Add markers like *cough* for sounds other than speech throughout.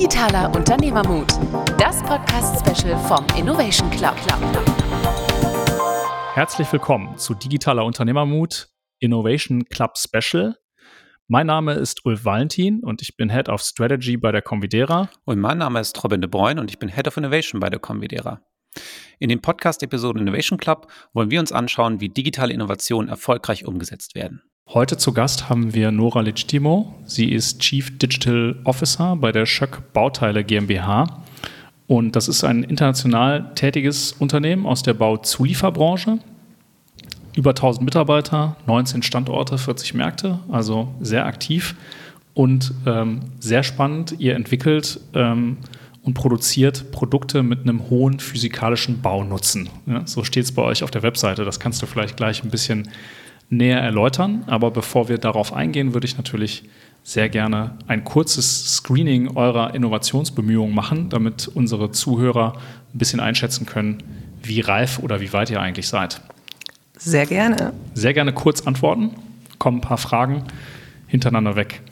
Digitaler Unternehmermut, das Podcast-Special vom Innovation Club. Herzlich willkommen zu Digitaler Unternehmermut Innovation Club Special. Mein Name ist Ulf Valentin und ich bin Head of Strategy bei der Convidera. Und mein Name ist Robin de Bruyn und ich bin Head of Innovation bei der Convidera. In den Podcast-Episoden Innovation Club wollen wir uns anschauen, wie digitale Innovationen erfolgreich umgesetzt werden. Heute zu Gast haben wir Nora Legitimo. Sie ist Chief Digital Officer bei der Schöck Bauteile GmbH. Und das ist ein international tätiges Unternehmen aus der Bauzulieferbranche. Über 1000 Mitarbeiter, 19 Standorte, 40 Märkte, also sehr aktiv und ähm, sehr spannend. Ihr entwickelt ähm, und produziert Produkte mit einem hohen physikalischen Baunutzen. Ja, so steht es bei euch auf der Webseite. Das kannst du vielleicht gleich ein bisschen näher erläutern. Aber bevor wir darauf eingehen, würde ich natürlich sehr gerne ein kurzes Screening eurer Innovationsbemühungen machen, damit unsere Zuhörer ein bisschen einschätzen können, wie reif oder wie weit ihr eigentlich seid. Sehr gerne. Sehr gerne kurz antworten. Kommen ein paar Fragen hintereinander weg.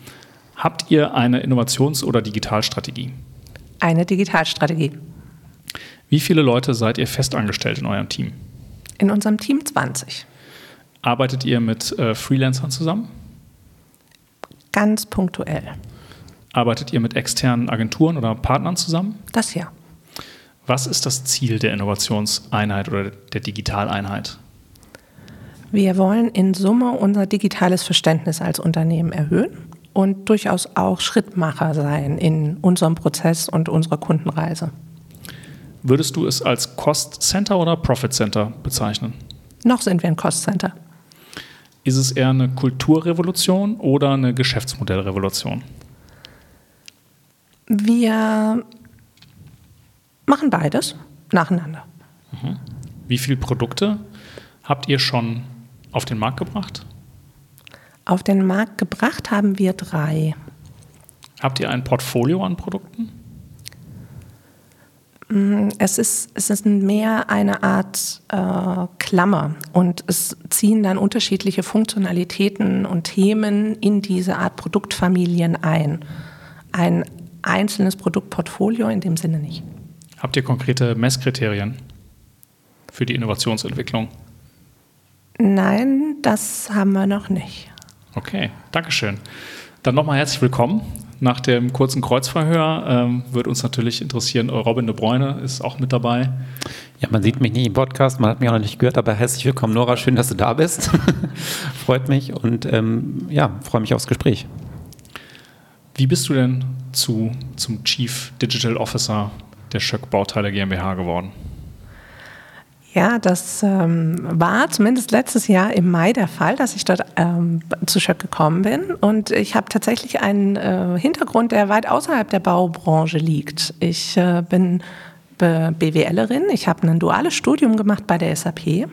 Habt ihr eine Innovations- oder Digitalstrategie? Eine Digitalstrategie. Wie viele Leute seid ihr festangestellt in eurem Team? In unserem Team 20. Arbeitet ihr mit äh, Freelancern zusammen? Ganz punktuell. Arbeitet ihr mit externen Agenturen oder Partnern zusammen? Das ja. Was ist das Ziel der Innovationseinheit oder der Digitaleinheit? Wir wollen in Summe unser digitales Verständnis als Unternehmen erhöhen und durchaus auch Schrittmacher sein in unserem Prozess und unserer Kundenreise. Würdest du es als Cost Center oder Profit Center bezeichnen? Noch sind wir ein Cost Center. Ist es eher eine Kulturrevolution oder eine Geschäftsmodellrevolution? Wir machen beides nacheinander. Mhm. Wie viele Produkte habt ihr schon auf den Markt gebracht? Auf den Markt gebracht haben wir drei. Habt ihr ein Portfolio an Produkten? Mm, es ist, es ist mehr eine Art äh, Klammer und es ziehen dann unterschiedliche Funktionalitäten und Themen in diese Art Produktfamilien ein. Ein einzelnes Produktportfolio in dem Sinne nicht. Habt ihr konkrete Messkriterien für die Innovationsentwicklung? Nein, das haben wir noch nicht. Okay, Dankeschön. Dann nochmal herzlich willkommen. Nach dem kurzen Kreuzverhör ähm, wird uns natürlich interessieren, Robin de Bruyne ist auch mit dabei. Ja, man sieht mich nicht im Podcast, man hat mich auch noch nicht gehört, aber herzlich willkommen, Nora. Schön, dass du da bist. *laughs* Freut mich und ähm, ja, freue mich aufs Gespräch. Wie bist du denn zu, zum Chief Digital Officer der Schöck Bauteile GmbH geworden? Ja, das ähm, war zumindest letztes Jahr im Mai der Fall, dass ich dort ähm, zu Schöck gekommen bin. Und ich habe tatsächlich einen äh, Hintergrund, der weit außerhalb der Baubranche liegt. Ich äh, bin BWLerin, ich habe ein duales Studium gemacht bei der SAP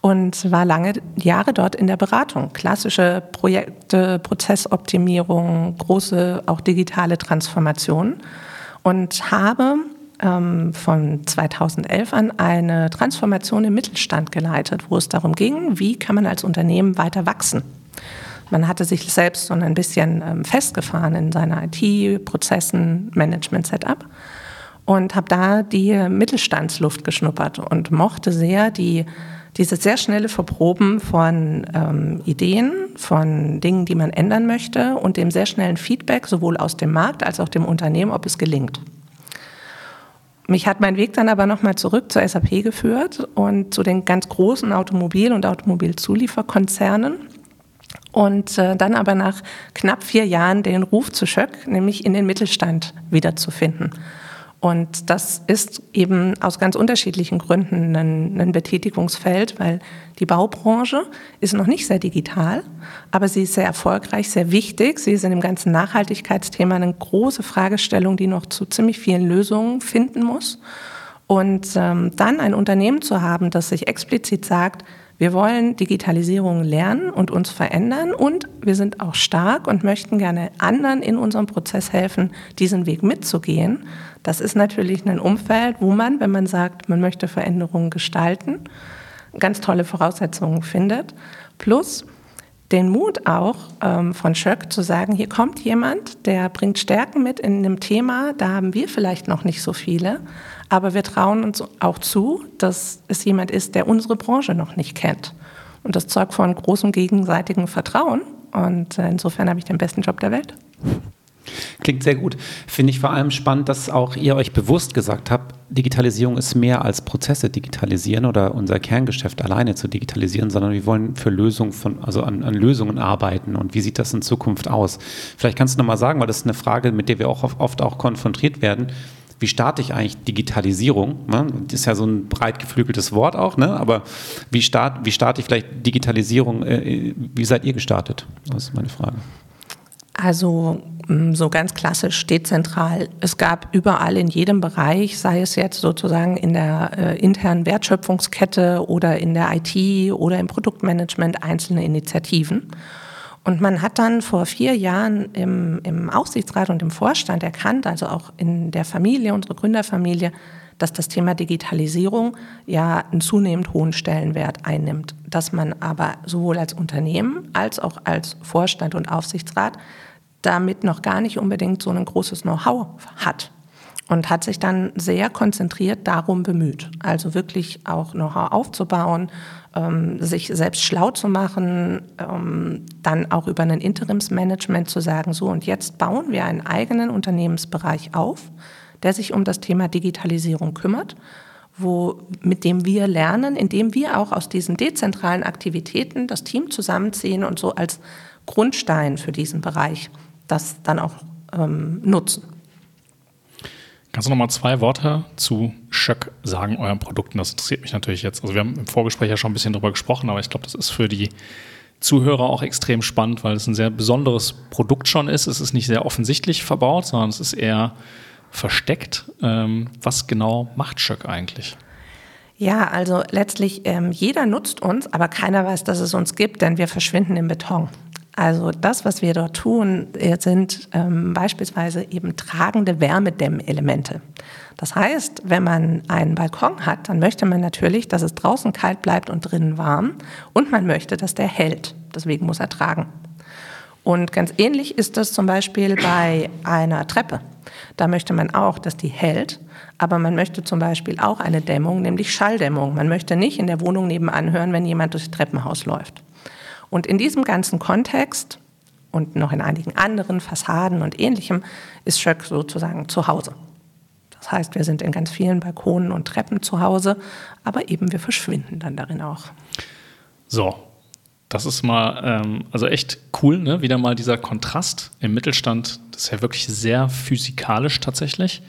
und war lange Jahre dort in der Beratung. Klassische Projekte, Prozessoptimierung, große auch digitale Transformationen und habe ähm, von 2011 an eine Transformation im Mittelstand geleitet, wo es darum ging, wie kann man als Unternehmen weiter wachsen. Man hatte sich selbst so ein bisschen ähm, festgefahren in seiner IT, Prozessen, Management-Setup und habe da die Mittelstandsluft geschnuppert und mochte sehr die, dieses sehr schnelle Verproben von ähm, Ideen, von Dingen, die man ändern möchte und dem sehr schnellen Feedback sowohl aus dem Markt als auch dem Unternehmen, ob es gelingt. Mich hat mein Weg dann aber nochmal zurück zur SAP geführt und zu den ganz großen Automobil- und Automobilzulieferkonzernen. Und äh, dann aber nach knapp vier Jahren den Ruf zu Schöck, nämlich in den Mittelstand wiederzufinden. Und das ist eben aus ganz unterschiedlichen Gründen ein, ein, Betätigungsfeld, weil die Baubranche ist noch nicht sehr digital, aber sie ist sehr erfolgreich, sehr wichtig. Sie ist in dem ganzen Nachhaltigkeitsthema eine große Fragestellung, die noch zu ziemlich vielen Lösungen finden muss. Und ähm, dann ein Unternehmen zu haben, das sich explizit sagt, wir wollen Digitalisierung lernen und uns verändern und wir sind auch stark und möchten gerne anderen in unserem Prozess helfen, diesen Weg mitzugehen. Das ist natürlich ein Umfeld, wo man, wenn man sagt, man möchte Veränderungen gestalten, ganz tolle Voraussetzungen findet. Plus, den Mut auch ähm, von Schöck zu sagen, hier kommt jemand, der bringt Stärken mit in einem Thema, da haben wir vielleicht noch nicht so viele, aber wir trauen uns auch zu, dass es jemand ist, der unsere Branche noch nicht kennt. Und das zeugt von großem gegenseitigen Vertrauen. Und äh, insofern habe ich den besten Job der Welt. Klingt sehr gut. Finde ich vor allem spannend, dass auch ihr euch bewusst gesagt habt, Digitalisierung ist mehr als Prozesse digitalisieren oder unser Kerngeschäft alleine zu digitalisieren, sondern wir wollen für Lösungen von, also an, an Lösungen arbeiten. Und wie sieht das in Zukunft aus? Vielleicht kannst du nochmal sagen, weil das ist eine Frage, mit der wir auch oft auch konfrontiert werden. Wie starte ich eigentlich Digitalisierung? Ne? Das ist ja so ein breit geflügeltes Wort auch, ne? aber wie, start, wie starte ich vielleicht Digitalisierung? Äh, wie seid ihr gestartet? Das ist meine Frage. Also mm, so ganz klassisch dezentral. Es gab überall in jedem Bereich, sei es jetzt sozusagen in der äh, internen Wertschöpfungskette oder in der IT oder im Produktmanagement einzelne Initiativen. Und man hat dann vor vier Jahren im, im Aufsichtsrat und im Vorstand erkannt, also auch in der Familie, unsere Gründerfamilie, dass das Thema Digitalisierung ja einen zunehmend hohen Stellenwert einnimmt, dass man aber sowohl als Unternehmen als auch als Vorstand und Aufsichtsrat damit noch gar nicht unbedingt so ein großes Know-how hat und hat sich dann sehr konzentriert darum bemüht, also wirklich auch Know-how aufzubauen, ähm, sich selbst schlau zu machen, ähm, dann auch über ein Interimsmanagement zu sagen, so und jetzt bauen wir einen eigenen Unternehmensbereich auf, der sich um das Thema Digitalisierung kümmert, wo, mit dem wir lernen, indem wir auch aus diesen dezentralen Aktivitäten das Team zusammenziehen und so als Grundstein für diesen Bereich das dann auch ähm, nutzen. Kannst du noch mal zwei Worte zu Schöck sagen, euren Produkten? Das interessiert mich natürlich jetzt. Also wir haben im Vorgespräch ja schon ein bisschen darüber gesprochen, aber ich glaube, das ist für die Zuhörer auch extrem spannend, weil es ein sehr besonderes Produkt schon ist. Es ist nicht sehr offensichtlich verbaut, sondern es ist eher versteckt. Ähm, was genau macht Schöck eigentlich? Ja, also letztlich ähm, jeder nutzt uns, aber keiner weiß, dass es uns gibt, denn wir verschwinden im Beton. Also das, was wir dort tun, äh, sind ähm, beispielsweise eben tragende Wärmedämmelemente. Das heißt, wenn man einen Balkon hat, dann möchte man natürlich, dass es draußen kalt bleibt und drinnen warm und man möchte, dass der hält. Deswegen muss er tragen. Und ganz ähnlich ist das zum Beispiel bei einer Treppe. Da möchte man auch, dass die hält, aber man möchte zum Beispiel auch eine Dämmung, nämlich Schalldämmung. Man möchte nicht in der Wohnung nebenan hören, wenn jemand durchs Treppenhaus läuft. Und in diesem ganzen Kontext und noch in einigen anderen Fassaden und ähnlichem ist Schöck sozusagen zu Hause. Das heißt, wir sind in ganz vielen Balkonen und Treppen zu Hause, aber eben wir verschwinden dann darin auch. So, das ist mal, ähm, also echt cool, ne? wieder mal dieser Kontrast im Mittelstand. Das ist ja wirklich sehr physikalisch tatsächlich.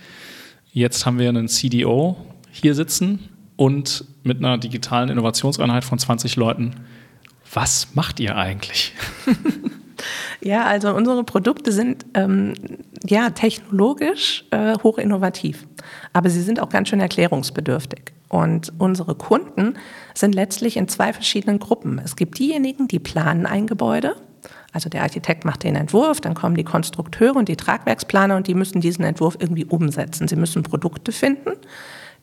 Jetzt haben wir einen CDO hier sitzen und mit einer digitalen Innovationseinheit von 20 Leuten was macht ihr eigentlich? *laughs* ja, also unsere Produkte sind ähm, ja technologisch äh, hoch innovativ, aber sie sind auch ganz schön erklärungsbedürftig. Und unsere Kunden sind letztlich in zwei verschiedenen Gruppen. Es gibt diejenigen, die planen ein Gebäude. Also der Architekt macht den Entwurf, dann kommen die Konstrukteure und die Tragwerksplaner und die müssen diesen Entwurf irgendwie umsetzen. Sie müssen Produkte finden,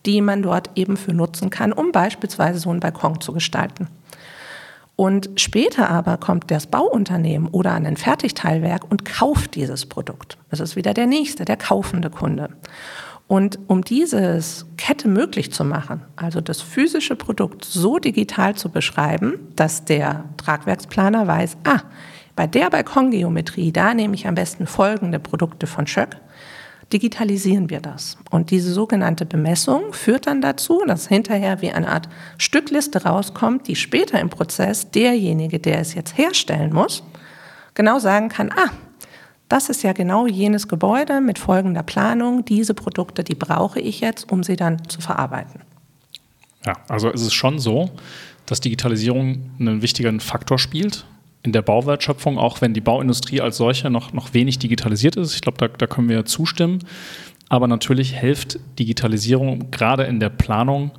die man dort eben für nutzen kann, um beispielsweise so einen Balkon zu gestalten. Und später aber kommt das Bauunternehmen oder ein Fertigteilwerk und kauft dieses Produkt. Das ist wieder der nächste, der kaufende Kunde. Und um dieses Kette möglich zu machen, also das physische Produkt so digital zu beschreiben, dass der Tragwerksplaner weiß, ah, bei der Balkongeometrie, da nehme ich am besten folgende Produkte von Schöck, digitalisieren wir das. Und diese sogenannte Bemessung führt dann dazu, dass hinterher wie eine Art Stückliste rauskommt, die später im Prozess derjenige, der es jetzt herstellen muss, genau sagen kann, ah, das ist ja genau jenes Gebäude mit folgender Planung, diese Produkte, die brauche ich jetzt, um sie dann zu verarbeiten. Ja, also es ist schon so, dass Digitalisierung einen wichtigen Faktor spielt in der Bauwertschöpfung, auch wenn die Bauindustrie als solche noch, noch wenig digitalisiert ist. Ich glaube, da, da können wir zustimmen. Aber natürlich hilft Digitalisierung gerade in der Planung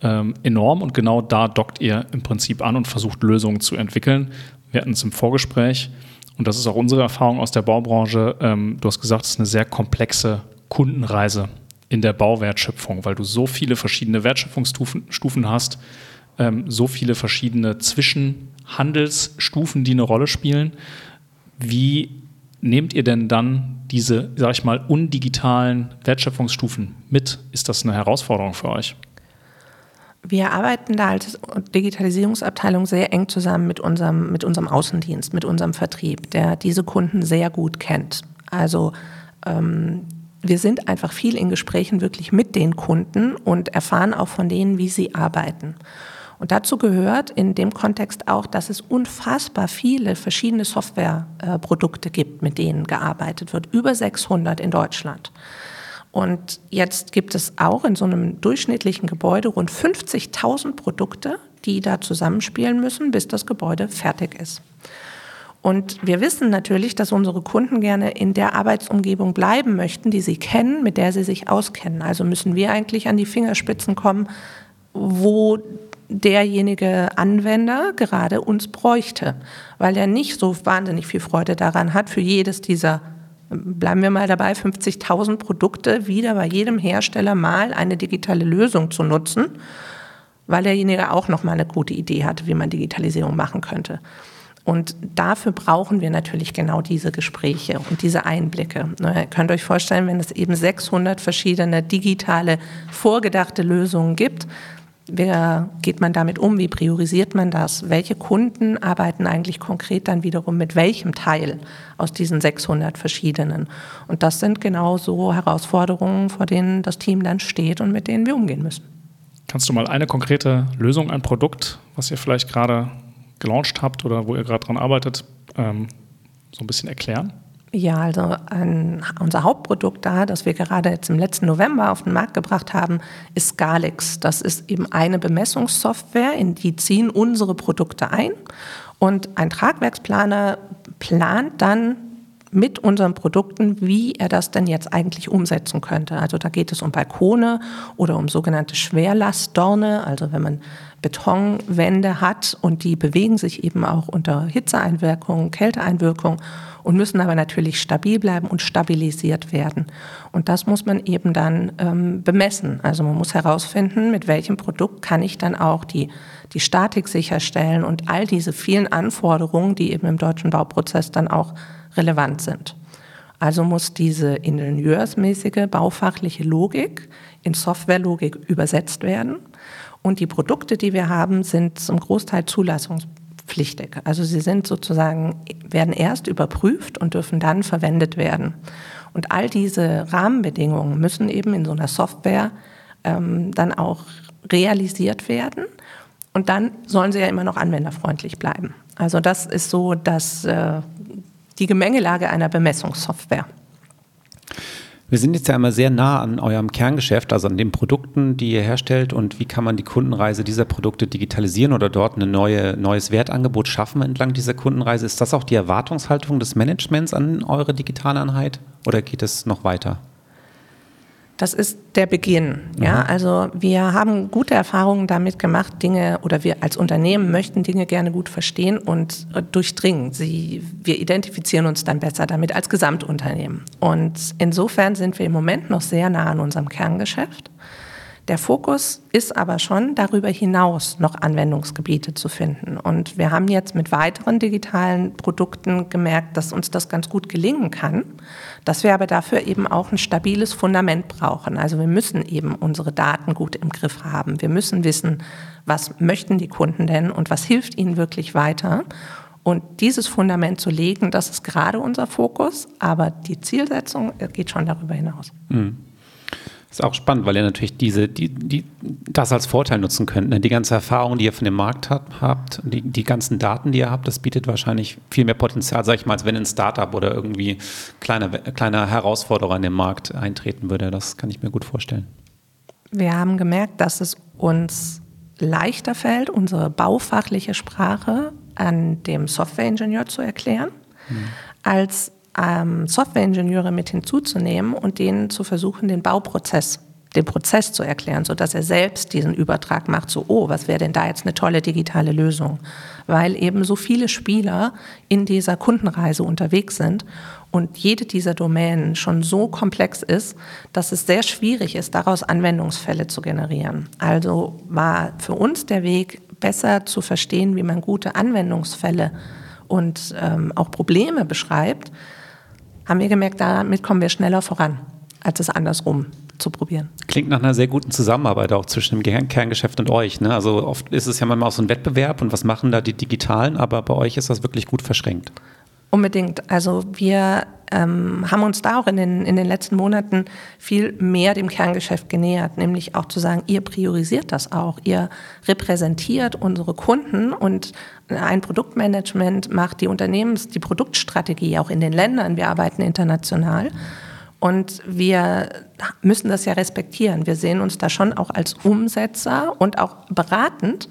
ähm, enorm und genau da dockt ihr im Prinzip an und versucht Lösungen zu entwickeln. Wir hatten es im Vorgespräch und das ist auch unsere Erfahrung aus der Baubranche. Ähm, du hast gesagt, es ist eine sehr komplexe Kundenreise in der Bauwertschöpfung, weil du so viele verschiedene Wertschöpfungsstufen Stufen hast, ähm, so viele verschiedene Zwischen- Handelsstufen, die eine Rolle spielen. Wie nehmt ihr denn dann diese, sag ich mal, undigitalen Wertschöpfungsstufen mit? Ist das eine Herausforderung für euch? Wir arbeiten da als Digitalisierungsabteilung sehr eng zusammen mit unserem, mit unserem Außendienst, mit unserem Vertrieb, der diese Kunden sehr gut kennt. Also ähm, wir sind einfach viel in Gesprächen wirklich mit den Kunden und erfahren auch von denen, wie sie arbeiten. Und dazu gehört in dem Kontext auch, dass es unfassbar viele verschiedene Softwareprodukte gibt, mit denen gearbeitet wird. Über 600 in Deutschland. Und jetzt gibt es auch in so einem durchschnittlichen Gebäude rund 50.000 Produkte, die da zusammenspielen müssen, bis das Gebäude fertig ist. Und wir wissen natürlich, dass unsere Kunden gerne in der Arbeitsumgebung bleiben möchten, die sie kennen, mit der sie sich auskennen. Also müssen wir eigentlich an die Fingerspitzen kommen, wo derjenige Anwender gerade uns bräuchte, weil er nicht so wahnsinnig viel Freude daran hat, für jedes dieser, bleiben wir mal dabei, 50.000 Produkte wieder bei jedem Hersteller mal eine digitale Lösung zu nutzen, weil derjenige auch noch mal eine gute Idee hat, wie man Digitalisierung machen könnte. Und dafür brauchen wir natürlich genau diese Gespräche und diese Einblicke. Ihr könnt euch vorstellen, wenn es eben 600 verschiedene digitale, vorgedachte Lösungen gibt, wie geht man damit um? Wie priorisiert man das? Welche Kunden arbeiten eigentlich konkret dann wiederum mit welchem Teil aus diesen 600 verschiedenen? Und das sind genau so Herausforderungen, vor denen das Team dann steht und mit denen wir umgehen müssen. Kannst du mal eine konkrete Lösung, ein Produkt, was ihr vielleicht gerade gelauncht habt oder wo ihr gerade dran arbeitet, ähm, so ein bisschen erklären? Ja, also ein, unser Hauptprodukt da, das wir gerade jetzt im letzten November auf den Markt gebracht haben, ist Scalix. Das ist eben eine Bemessungssoftware, in die ziehen unsere Produkte ein. Und ein Tragwerksplaner plant dann mit unseren Produkten, wie er das denn jetzt eigentlich umsetzen könnte. Also da geht es um Balkone oder um sogenannte Schwerlastdorne, also wenn man Betonwände hat und die bewegen sich eben auch unter Hitzeeinwirkung, Kälteeinwirkung und müssen aber natürlich stabil bleiben und stabilisiert werden. Und das muss man eben dann ähm, bemessen. Also man muss herausfinden, mit welchem Produkt kann ich dann auch die, die Statik sicherstellen und all diese vielen Anforderungen, die eben im deutschen Bauprozess dann auch relevant sind. Also muss diese ingenieursmäßige baufachliche Logik in Softwarelogik übersetzt werden. Und die Produkte, die wir haben, sind zum Großteil zulassungsberechtigt pflichtig. Also sie sind sozusagen, werden erst überprüft und dürfen dann verwendet werden. Und all diese Rahmenbedingungen müssen eben in so einer Software ähm, dann auch realisiert werden. Und dann sollen sie ja immer noch anwenderfreundlich bleiben. Also das ist so dass, äh, die Gemengelage einer Bemessungssoftware. Wir sind jetzt ja immer sehr nah an eurem Kerngeschäft, also an den Produkten, die ihr herstellt und wie kann man die Kundenreise dieser Produkte digitalisieren oder dort ein neue, neues Wertangebot schaffen entlang dieser Kundenreise. Ist das auch die Erwartungshaltung des Managements an eure Digitaleinheit oder geht es noch weiter? Das ist der Beginn. Ja, also wir haben gute Erfahrungen damit gemacht, Dinge oder wir als Unternehmen möchten Dinge gerne gut verstehen und äh, durchdringen. Sie, wir identifizieren uns dann besser damit als Gesamtunternehmen. Und insofern sind wir im Moment noch sehr nah an unserem Kerngeschäft. Der Fokus ist aber schon darüber hinaus noch Anwendungsgebiete zu finden. Und wir haben jetzt mit weiteren digitalen Produkten gemerkt, dass uns das ganz gut gelingen kann, dass wir aber dafür eben auch ein stabiles Fundament brauchen. Also wir müssen eben unsere Daten gut im Griff haben. Wir müssen wissen, was möchten die Kunden denn und was hilft ihnen wirklich weiter. Und dieses Fundament zu legen, das ist gerade unser Fokus, aber die Zielsetzung geht schon darüber hinaus. Mhm. Ist auch spannend, weil ihr natürlich diese, die, die, das als Vorteil nutzen könnt. Ne? Die ganze Erfahrung, die ihr von dem Markt hat, habt, die, die ganzen Daten, die ihr habt, das bietet wahrscheinlich viel mehr Potenzial, sag ich mal, als wenn ein Startup oder irgendwie kleiner kleine Herausforderer in den Markt eintreten würde. Das kann ich mir gut vorstellen. Wir haben gemerkt, dass es uns leichter fällt, unsere baufachliche Sprache an dem Softwareingenieur zu erklären, mhm. als ähm, Softwareingenieure mit hinzuzunehmen und denen zu versuchen, den Bauprozess den Prozess zu erklären, sodass er selbst diesen Übertrag macht, so, oh, was wäre denn da jetzt eine tolle digitale Lösung? Weil eben so viele Spieler in dieser Kundenreise unterwegs sind und jede dieser Domänen schon so komplex ist, dass es sehr schwierig ist, daraus Anwendungsfälle zu generieren. Also war für uns der Weg, besser zu verstehen, wie man gute Anwendungsfälle und ähm, auch Probleme beschreibt, haben wir gemerkt, damit kommen wir schneller voran, als es andersrum zu probieren. Klingt nach einer sehr guten Zusammenarbeit auch zwischen dem Kerngeschäft und euch. Ne? Also oft ist es ja manchmal auch so ein Wettbewerb und was machen da die Digitalen, aber bei euch ist das wirklich gut verschränkt. Unbedingt. Also wir ähm, haben uns da auch in den, in den letzten Monaten viel mehr dem Kerngeschäft genähert, nämlich auch zu sagen, ihr priorisiert das auch, ihr repräsentiert unsere Kunden und ein Produktmanagement macht die Unternehmens-, die Produktstrategie auch in den Ländern. Wir arbeiten international. Und wir müssen das ja respektieren. Wir sehen uns da schon auch als Umsetzer und auch beratend.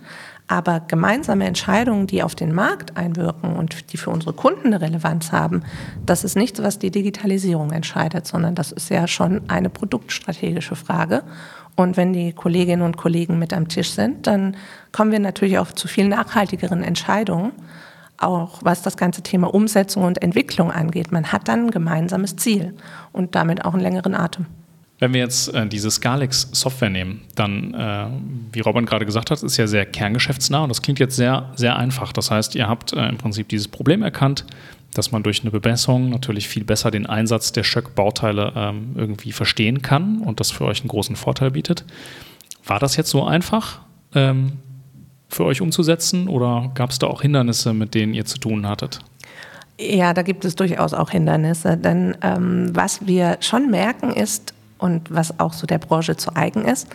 Aber gemeinsame Entscheidungen, die auf den Markt einwirken und die für unsere Kunden eine Relevanz haben, das ist nichts, was die Digitalisierung entscheidet, sondern das ist ja schon eine produktstrategische Frage. Und wenn die Kolleginnen und Kollegen mit am Tisch sind, dann kommen wir natürlich auch zu viel nachhaltigeren Entscheidungen, auch was das ganze Thema Umsetzung und Entwicklung angeht. Man hat dann ein gemeinsames Ziel und damit auch einen längeren Atem. Wenn wir jetzt äh, diese Scalix Software nehmen, dann, äh, wie Robin gerade gesagt hat, ist ja sehr kerngeschäftsnah und das klingt jetzt sehr, sehr einfach. Das heißt, ihr habt äh, im Prinzip dieses Problem erkannt, dass man durch eine Bebesserung natürlich viel besser den Einsatz der Schöck-Bauteile ähm, irgendwie verstehen kann und das für euch einen großen Vorteil bietet. War das jetzt so einfach ähm, für euch umzusetzen oder gab es da auch Hindernisse, mit denen ihr zu tun hattet? Ja, da gibt es durchaus auch Hindernisse, denn ähm, was wir schon merken ist, und was auch so der Branche zu eigen ist,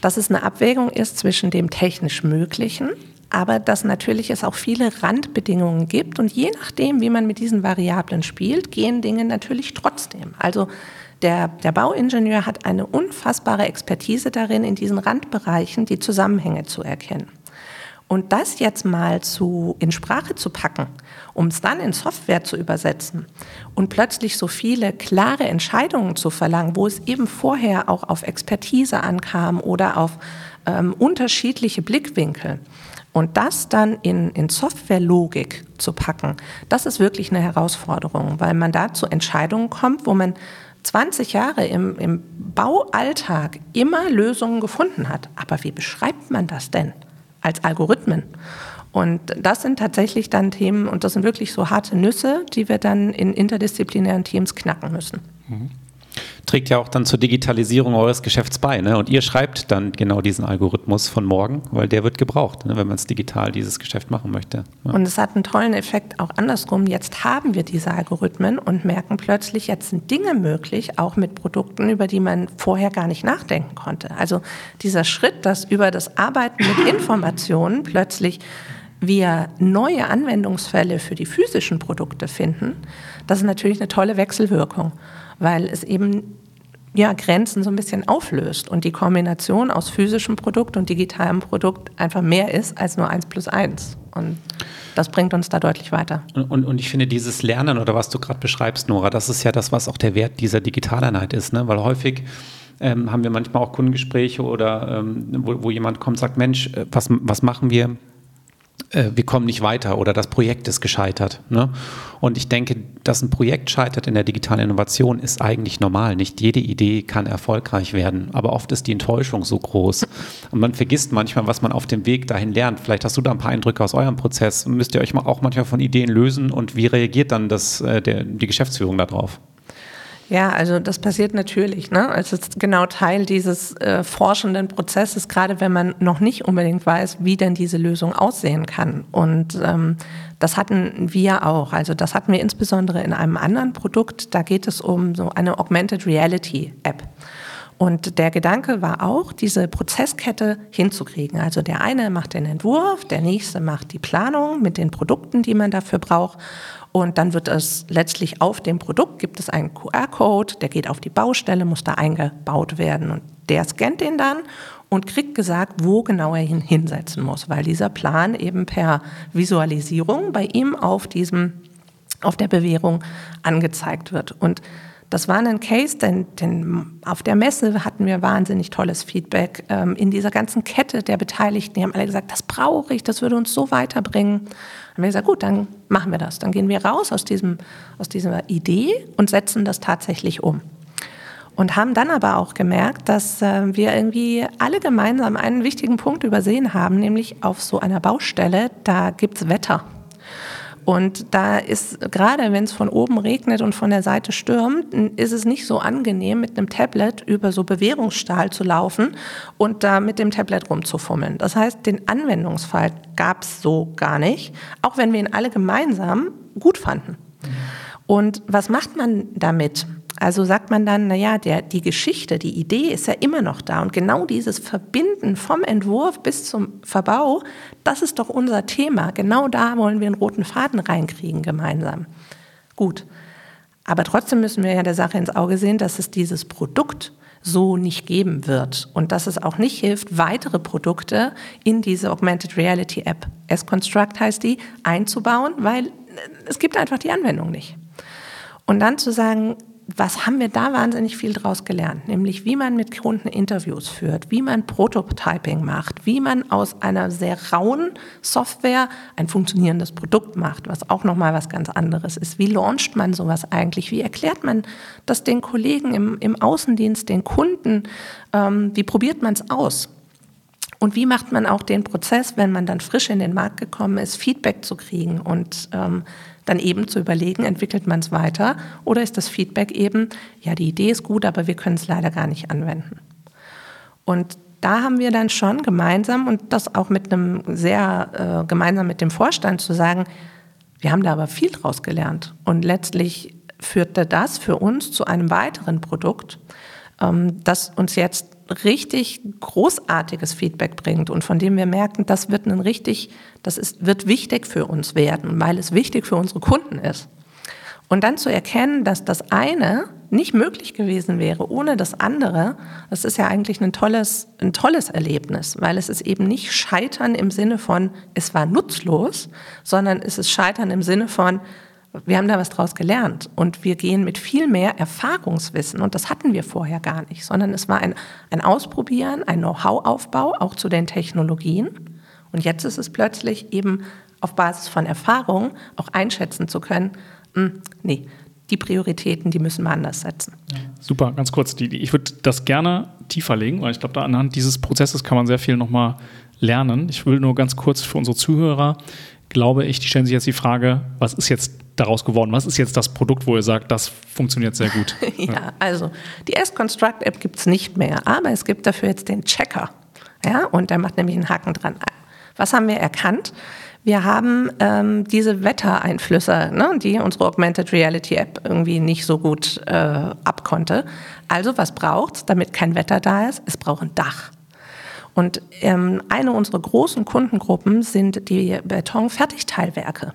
dass es eine Abwägung ist zwischen dem technisch Möglichen, aber dass natürlich es auch viele Randbedingungen gibt und je nachdem, wie man mit diesen Variablen spielt, gehen Dinge natürlich trotzdem. Also der, der Bauingenieur hat eine unfassbare Expertise darin, in diesen Randbereichen die Zusammenhänge zu erkennen. Und das jetzt mal zu, in Sprache zu packen, um es dann in Software zu übersetzen und plötzlich so viele klare Entscheidungen zu verlangen, wo es eben vorher auch auf Expertise ankam oder auf ähm, unterschiedliche Blickwinkel. Und das dann in, in Softwarelogik zu packen, das ist wirklich eine Herausforderung, weil man da zu Entscheidungen kommt, wo man 20 Jahre im, im Baualltag immer Lösungen gefunden hat. Aber wie beschreibt man das denn? Als Algorithmen. Und das sind tatsächlich dann Themen, und das sind wirklich so harte Nüsse, die wir dann in interdisziplinären Teams knacken müssen. Mhm trägt ja auch dann zur Digitalisierung eures Geschäfts bei. Ne? Und ihr schreibt dann genau diesen Algorithmus von morgen, weil der wird gebraucht, ne? wenn man es digital dieses Geschäft machen möchte. Ja. Und es hat einen tollen Effekt auch andersrum. Jetzt haben wir diese Algorithmen und merken plötzlich, jetzt sind Dinge möglich, auch mit Produkten, über die man vorher gar nicht nachdenken konnte. Also dieser Schritt, dass über das Arbeiten mit *laughs* Informationen plötzlich wir neue Anwendungsfälle für die physischen Produkte finden, das ist natürlich eine tolle Wechselwirkung weil es eben ja, Grenzen so ein bisschen auflöst und die Kombination aus physischem Produkt und digitalem Produkt einfach mehr ist als nur eins plus eins. Und das bringt uns da deutlich weiter. Und, und, und ich finde, dieses Lernen oder was du gerade beschreibst, Nora, das ist ja das, was auch der Wert dieser Digitaleinheit ist, ne? weil häufig ähm, haben wir manchmal auch Kundengespräche oder ähm, wo, wo, jemand kommt und sagt, Mensch, äh, was, was machen wir? Äh, wir kommen nicht weiter oder das Projekt ist gescheitert. Ne? Und ich denke, dass ein Projekt scheitert in der digitalen Innovation, ist eigentlich normal. Nicht jede Idee kann erfolgreich werden, aber oft ist die Enttäuschung so groß. Und man vergisst manchmal, was man auf dem Weg dahin lernt. Vielleicht hast du da ein paar Eindrücke aus eurem Prozess. Müsst ihr euch auch manchmal von Ideen lösen und wie reagiert dann das, äh, der, die Geschäftsführung darauf? Ja, also das passiert natürlich. Ne? Es ist genau Teil dieses äh, forschenden Prozesses, gerade wenn man noch nicht unbedingt weiß, wie denn diese Lösung aussehen kann. Und ähm, das hatten wir auch. Also das hatten wir insbesondere in einem anderen Produkt. Da geht es um so eine Augmented Reality App. Und der Gedanke war auch, diese Prozesskette hinzukriegen. Also der eine macht den Entwurf, der nächste macht die Planung mit den Produkten, die man dafür braucht. Und dann wird es letztlich auf dem Produkt, gibt es einen QR-Code, der geht auf die Baustelle, muss da eingebaut werden. Und der scannt den dann und kriegt gesagt, wo genau er ihn hinsetzen muss, weil dieser Plan eben per Visualisierung bei ihm auf diesem, auf der Bewährung angezeigt wird. Und das war ein Case, denn, denn auf der Messe hatten wir wahnsinnig tolles Feedback. Ähm, in dieser ganzen Kette der Beteiligten, die haben alle gesagt, das brauche ich, das würde uns so weiterbringen. Dann haben wir gesagt, gut, dann machen wir das. Dann gehen wir raus aus, diesem, aus dieser Idee und setzen das tatsächlich um. Und haben dann aber auch gemerkt, dass äh, wir irgendwie alle gemeinsam einen wichtigen Punkt übersehen haben, nämlich auf so einer Baustelle, da gibt's Wetter. Und da ist, gerade wenn es von oben regnet und von der Seite stürmt, ist es nicht so angenehm, mit einem Tablet über so Bewährungsstahl zu laufen und da mit dem Tablet rumzufummeln. Das heißt, den Anwendungsfall gab es so gar nicht, auch wenn wir ihn alle gemeinsam gut fanden. Und was macht man damit? Also sagt man dann, naja, der, die Geschichte, die Idee ist ja immer noch da. Und genau dieses Verbinden vom Entwurf bis zum Verbau, das ist doch unser Thema. Genau da wollen wir einen roten Faden reinkriegen gemeinsam. Gut. Aber trotzdem müssen wir ja der Sache ins Auge sehen, dass es dieses Produkt so nicht geben wird und dass es auch nicht hilft, weitere Produkte in diese Augmented Reality App, S-Construct heißt die, einzubauen, weil es gibt einfach die Anwendung nicht. Und dann zu sagen, was haben wir da wahnsinnig viel draus gelernt? Nämlich, wie man mit Kunden Interviews führt, wie man Prototyping macht, wie man aus einer sehr rauen Software ein funktionierendes Produkt macht, was auch nochmal was ganz anderes ist. Wie launcht man sowas eigentlich? Wie erklärt man das den Kollegen im, im Außendienst, den Kunden? Ähm, wie probiert man es aus? Und wie macht man auch den Prozess, wenn man dann frisch in den Markt gekommen ist, Feedback zu kriegen und ähm, dann eben zu überlegen, entwickelt man es weiter oder ist das Feedback eben, ja, die Idee ist gut, aber wir können es leider gar nicht anwenden. Und da haben wir dann schon gemeinsam und das auch mit einem sehr äh, gemeinsam mit dem Vorstand zu sagen, wir haben da aber viel draus gelernt und letztlich führte das für uns zu einem weiteren Produkt, ähm, das uns jetzt richtig großartiges Feedback bringt und von dem wir merken, das wird ein richtig, das ist, wird wichtig für uns werden, weil es wichtig für unsere Kunden ist. Und dann zu erkennen, dass das eine nicht möglich gewesen wäre ohne das andere, das ist ja eigentlich ein tolles, ein tolles Erlebnis, weil es ist eben nicht Scheitern im Sinne von, es war nutzlos, sondern es ist Scheitern im Sinne von, wir haben da was draus gelernt und wir gehen mit viel mehr Erfahrungswissen und das hatten wir vorher gar nicht, sondern es war ein, ein Ausprobieren, ein Know-how-Aufbau auch zu den Technologien und jetzt ist es plötzlich eben auf Basis von Erfahrung auch einschätzen zu können, mh, hm, nee, die Prioritäten, die müssen wir anders setzen. Super, ganz kurz, ich würde das gerne tiefer legen, weil ich glaube, da anhand dieses Prozesses kann man sehr viel nochmal lernen. Ich will nur ganz kurz für unsere Zuhörer, glaube ich, die stellen sich jetzt die Frage, was ist jetzt daraus geworden? Was ist jetzt das Produkt, wo ihr sagt, das funktioniert sehr gut? ja, *laughs* ja, also die S-Construct-App gibt es nicht mehr, aber es gibt dafür jetzt den Checker. Ja, und der macht nämlich einen Haken dran. Was haben wir erkannt? Wir haben ähm, diese Wettereinflüsse, ne, die unsere Augmented Reality App irgendwie nicht so gut äh, abkonnte. Also was braucht's, damit kein Wetter da ist? Es braucht ein Dach. Und ähm, eine unserer großen Kundengruppen sind die Betonfertigteilwerke.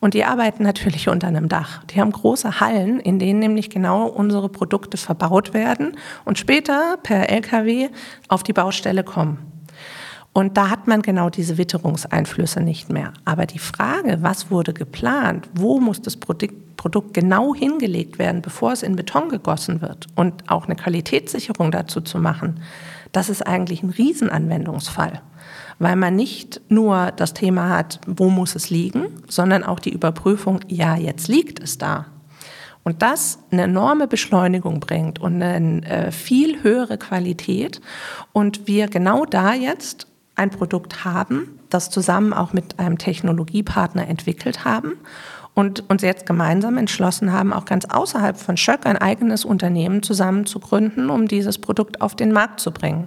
Und die arbeiten natürlich *laughs* unter einem Dach. Die haben große Hallen, in denen nämlich genau unsere Produkte verbaut werden und später per Lkw auf die Baustelle kommen. Und da hat man genau diese Witterungseinflüsse nicht mehr. Aber die Frage, was wurde geplant, wo muss das Produkt genau hingelegt werden, bevor es in Beton gegossen wird und auch eine Qualitätssicherung dazu zu machen, das ist eigentlich ein Riesenanwendungsfall weil man nicht nur das Thema hat, wo muss es liegen, sondern auch die Überprüfung, ja, jetzt liegt es da. Und das eine enorme Beschleunigung bringt und eine äh, viel höhere Qualität. Und wir genau da jetzt ein Produkt haben, das zusammen auch mit einem Technologiepartner entwickelt haben und uns jetzt gemeinsam entschlossen haben, auch ganz außerhalb von Schöck ein eigenes Unternehmen zusammen zu gründen, um dieses Produkt auf den Markt zu bringen.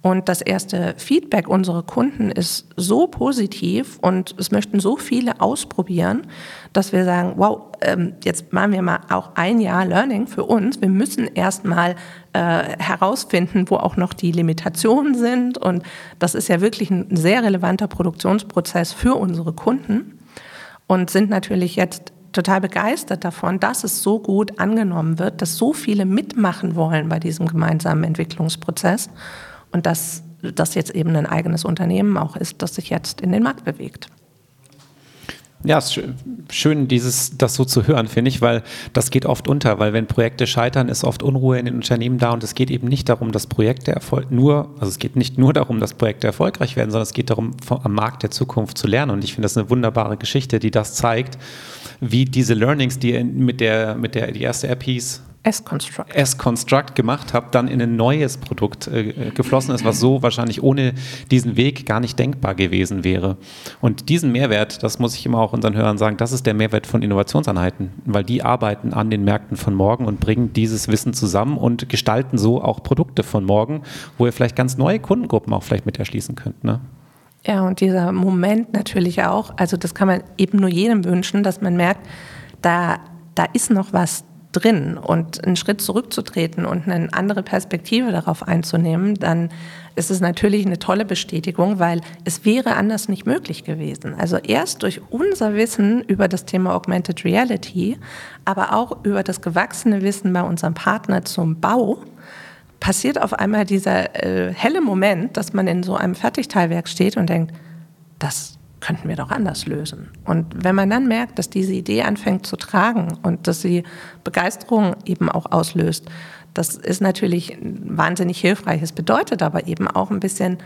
Und das erste Feedback unserer Kunden ist so positiv und es möchten so viele ausprobieren, dass wir sagen, wow, ähm, jetzt machen wir mal auch ein Jahr Learning für uns. Wir müssen erstmal äh, herausfinden, wo auch noch die Limitationen sind. Und das ist ja wirklich ein sehr relevanter Produktionsprozess für unsere Kunden und sind natürlich jetzt total begeistert davon, dass es so gut angenommen wird, dass so viele mitmachen wollen bei diesem gemeinsamen Entwicklungsprozess und dass das jetzt eben ein eigenes Unternehmen auch ist, das sich jetzt in den Markt bewegt. Ja, es ist schön, dieses, das so zu hören, finde ich, weil das geht oft unter, weil wenn Projekte scheitern, ist oft Unruhe in den Unternehmen da und es geht eben nicht darum, dass Projekte erfolg nur, also es geht nicht nur darum, dass Projekte erfolgreich werden, sondern es geht darum, vom, am Markt der Zukunft zu lernen und ich finde das eine wunderbare Geschichte, die das zeigt, wie diese Learnings, die mit der, mit der, die erste App hieß, S-Construct. S-Construct gemacht habt, dann in ein neues Produkt äh, geflossen ist, was so wahrscheinlich ohne diesen Weg gar nicht denkbar gewesen wäre. Und diesen Mehrwert, das muss ich immer auch unseren Hörern sagen, das ist der Mehrwert von Innovationseinheiten, weil die arbeiten an den Märkten von morgen und bringen dieses Wissen zusammen und gestalten so auch Produkte von morgen, wo ihr vielleicht ganz neue Kundengruppen auch vielleicht mit erschließen könnt. Ne? Ja, und dieser Moment natürlich auch, also das kann man eben nur jedem wünschen, dass man merkt, da, da ist noch was drin und einen Schritt zurückzutreten und eine andere Perspektive darauf einzunehmen, dann ist es natürlich eine tolle Bestätigung, weil es wäre anders nicht möglich gewesen. Also erst durch unser Wissen über das Thema Augmented Reality, aber auch über das gewachsene Wissen bei unserem Partner zum Bau, passiert auf einmal dieser äh, helle Moment, dass man in so einem Fertigteilwerk steht und denkt, das könnten wir doch anders lösen. Und wenn man dann merkt, dass diese Idee anfängt zu tragen und dass sie Begeisterung eben auch auslöst, das ist natürlich wahnsinnig hilfreich. Es bedeutet aber eben auch ein bisschen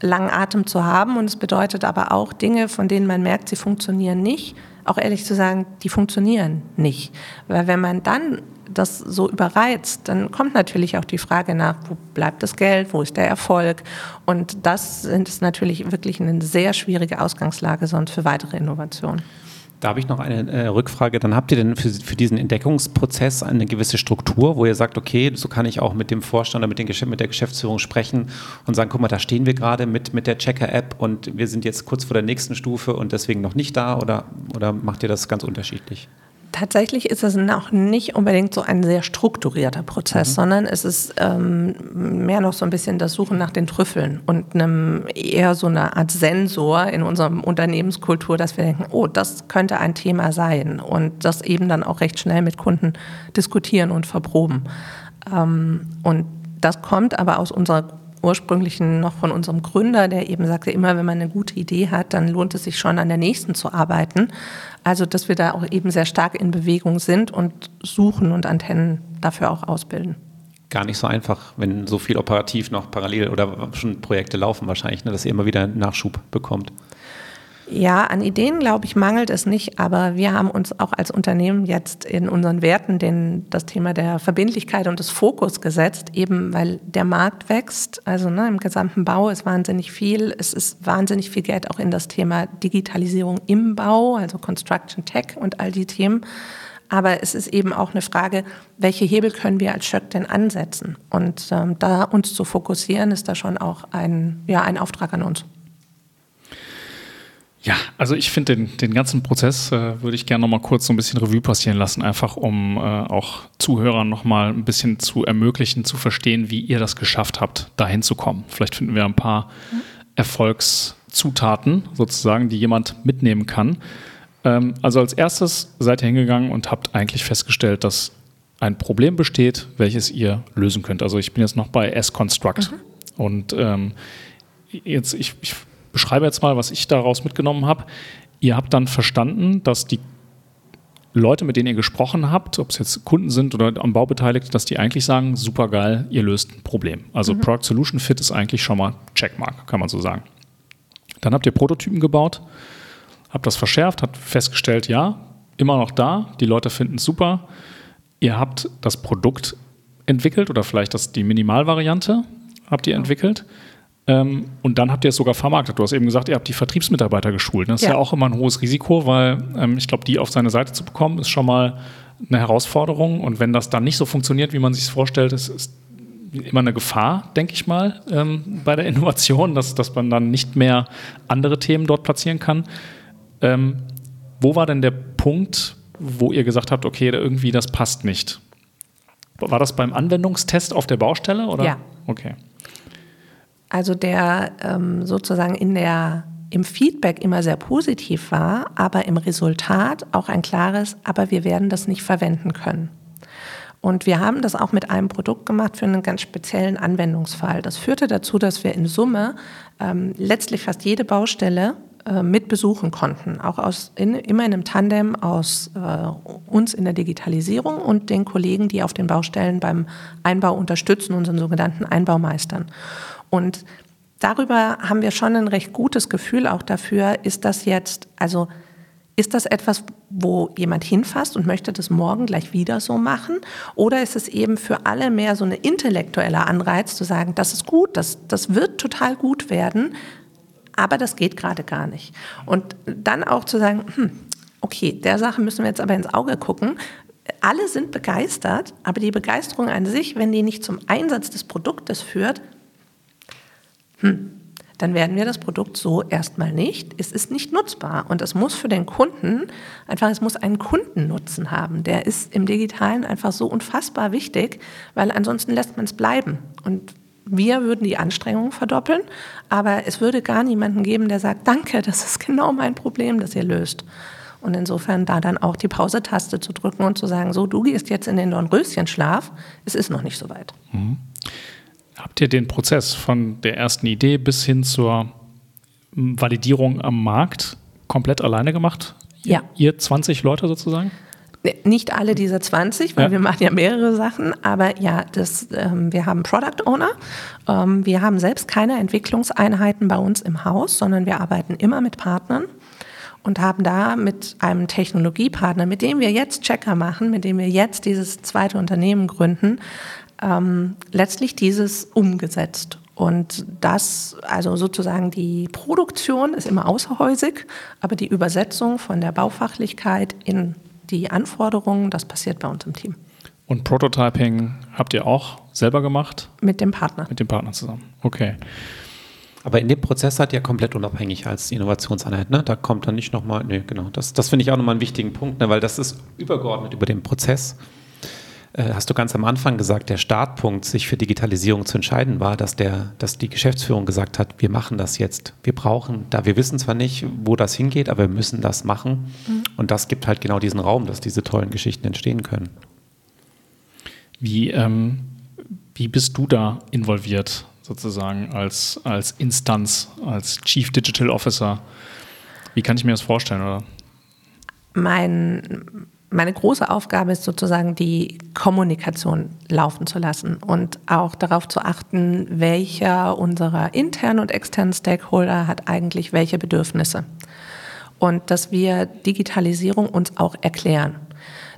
langen Atem zu haben und es bedeutet aber auch Dinge, von denen man merkt, sie funktionieren nicht, auch ehrlich zu sagen, die funktionieren nicht. Weil wenn man dann das so überreizt, dann kommt natürlich auch die Frage nach, wo bleibt das Geld, wo ist der Erfolg? Und das ist natürlich wirklich eine sehr schwierige Ausgangslage sonst für weitere Innovationen. Da habe ich noch eine äh, Rückfrage. Dann habt ihr denn für, für, diesen Entdeckungsprozess eine gewisse Struktur, wo ihr sagt, okay, so kann ich auch mit dem Vorstand oder mit, den, mit der Geschäftsführung sprechen und sagen, guck mal, da stehen wir gerade mit, mit der Checker-App und wir sind jetzt kurz vor der nächsten Stufe und deswegen noch nicht da oder, oder macht ihr das ganz unterschiedlich? Tatsächlich ist es auch nicht unbedingt so ein sehr strukturierter Prozess, mhm. sondern es ist ähm, mehr noch so ein bisschen das Suchen nach den Trüffeln und einem eher so eine Art Sensor in unserem Unternehmenskultur, dass wir denken, oh, das könnte ein Thema sein und das eben dann auch recht schnell mit Kunden diskutieren und verproben. Ähm, und das kommt aber aus unserer ursprünglichen noch von unserem Gründer, der eben sagte, immer wenn man eine gute Idee hat, dann lohnt es sich schon an der nächsten zu arbeiten. Also, dass wir da auch eben sehr stark in Bewegung sind und suchen und Antennen dafür auch ausbilden. Gar nicht so einfach, wenn so viel operativ noch parallel oder schon Projekte laufen wahrscheinlich, ne, dass ihr immer wieder Nachschub bekommt. Ja, an Ideen, glaube ich, mangelt es nicht, aber wir haben uns auch als Unternehmen jetzt in unseren Werten den, das Thema der Verbindlichkeit und des Fokus gesetzt, eben weil der Markt wächst. Also ne, im gesamten Bau ist wahnsinnig viel. Es ist wahnsinnig viel Geld auch in das Thema Digitalisierung im Bau, also Construction Tech und all die Themen. Aber es ist eben auch eine Frage, welche Hebel können wir als Schöck denn ansetzen? Und ähm, da uns zu fokussieren, ist da schon auch ein, ja, ein Auftrag an uns. Ja, also ich finde den, den ganzen Prozess äh, würde ich gerne noch mal kurz so ein bisschen Revue passieren lassen, einfach um äh, auch Zuhörern noch mal ein bisschen zu ermöglichen, zu verstehen, wie ihr das geschafft habt, dahin zu kommen. Vielleicht finden wir ein paar mhm. Erfolgszutaten sozusagen, die jemand mitnehmen kann. Ähm, also als erstes seid ihr hingegangen und habt eigentlich festgestellt, dass ein Problem besteht, welches ihr lösen könnt. Also ich bin jetzt noch bei S-Construct mhm. und ähm, jetzt ich, ich beschreibe jetzt mal, was ich daraus mitgenommen habe. Ihr habt dann verstanden, dass die Leute, mit denen ihr gesprochen habt, ob es jetzt Kunden sind oder am Bau beteiligt, dass die eigentlich sagen, super geil, ihr löst ein Problem. Also mhm. Product Solution Fit ist eigentlich schon mal Checkmark, kann man so sagen. Dann habt ihr Prototypen gebaut, habt das verschärft, habt festgestellt, ja, immer noch da, die Leute finden es super. Ihr habt das Produkt entwickelt oder vielleicht das, die Minimalvariante habt ihr entwickelt. Ähm, und dann habt ihr es sogar vermarktet. Du hast eben gesagt, ihr habt die Vertriebsmitarbeiter geschult. Das ist ja, auch immer ein hohes Risiko, weil ähm, ich glaube, die auf seine Seite zu bekommen, ist schon mal eine Herausforderung. Und wenn das dann nicht so funktioniert, wie man sich es vorstellt, ist, ist immer eine Gefahr, denke ich mal, ähm, bei der Innovation, dass, dass man dann nicht mehr andere Themen dort platzieren kann. Ähm, wo war denn der Punkt, wo ihr gesagt habt, okay, irgendwie das passt nicht? War das beim Anwendungstest auf der Baustelle? Oder? Ja. Okay also der ähm, sozusagen in der, im Feedback immer sehr positiv war, aber im Resultat auch ein klares, aber wir werden das nicht verwenden können. Und wir haben das auch mit einem Produkt gemacht für einen ganz speziellen Anwendungsfall. Das führte dazu, dass wir in Summe ähm, letztlich fast jede Baustelle äh, mit besuchen konnten, auch aus in, immer in einem Tandem aus äh, uns in der Digitalisierung und den Kollegen, die auf den Baustellen beim Einbau unterstützen, unseren sogenannten Einbaumeistern. Und darüber haben wir schon ein recht gutes Gefühl auch dafür, ist das jetzt, also ist das etwas, wo jemand hinfasst und möchte das morgen gleich wieder so machen? Oder ist es eben für alle mehr so ein intellektueller Anreiz zu sagen, das ist gut, das, das wird total gut werden, aber das geht gerade gar nicht. Und dann auch zu sagen, hm, okay, der Sache müssen wir jetzt aber ins Auge gucken. Alle sind begeistert, aber die Begeisterung an sich, wenn die nicht zum Einsatz des Produktes führt, hm, dann werden wir das Produkt so erstmal nicht. Es ist nicht nutzbar und es muss für den Kunden einfach, es muss einen Kundennutzen haben. Der ist im Digitalen einfach so unfassbar wichtig, weil ansonsten lässt man es bleiben. Und wir würden die Anstrengungen verdoppeln, aber es würde gar niemanden geben, der sagt, danke, das ist genau mein Problem, das ihr löst. Und insofern da dann auch die Pause-Taste zu drücken und zu sagen, so, du gehst jetzt in den Dornröschenschlaf, es ist noch nicht so weit. Mhm. Habt ihr den Prozess von der ersten Idee bis hin zur Validierung am Markt komplett alleine gemacht? Ja. Ihr 20 Leute sozusagen? Nicht alle diese 20, weil ja. wir machen ja mehrere Sachen, aber ja, das, ähm, wir haben Product Owner. Ähm, wir haben selbst keine Entwicklungseinheiten bei uns im Haus, sondern wir arbeiten immer mit Partnern und haben da mit einem Technologiepartner, mit dem wir jetzt Checker machen, mit dem wir jetzt dieses zweite Unternehmen gründen, ähm, letztlich dieses umgesetzt. Und das, also sozusagen die Produktion ist immer außerhäusig, aber die Übersetzung von der Baufachlichkeit in die Anforderungen, das passiert bei uns im Team. Und Prototyping habt ihr auch selber gemacht? Mit dem Partner. Mit dem Partner zusammen. Okay. Aber in dem Prozess seid ihr komplett unabhängig als Innovationseinheit, ne? Da kommt dann nicht nochmal, nee, genau. Das, das finde ich auch nochmal einen wichtigen Punkt, ne? weil das ist übergeordnet über den Prozess. Äh, hast du ganz am Anfang gesagt, der Startpunkt, sich für Digitalisierung zu entscheiden, war, dass, der, dass die Geschäftsführung gesagt hat, wir machen das jetzt. Wir brauchen, da wir wissen zwar nicht, wo das hingeht, aber wir müssen das machen. Mhm. Und das gibt halt genau diesen Raum, dass diese tollen Geschichten entstehen können. Wie, ähm, wie bist du da involviert, sozusagen, als, als Instanz, als Chief Digital Officer? Wie kann ich mir das vorstellen? Oder? Mein meine große Aufgabe ist sozusagen die Kommunikation laufen zu lassen und auch darauf zu achten, welcher unserer internen und externen Stakeholder hat eigentlich welche Bedürfnisse. Und dass wir Digitalisierung uns auch erklären.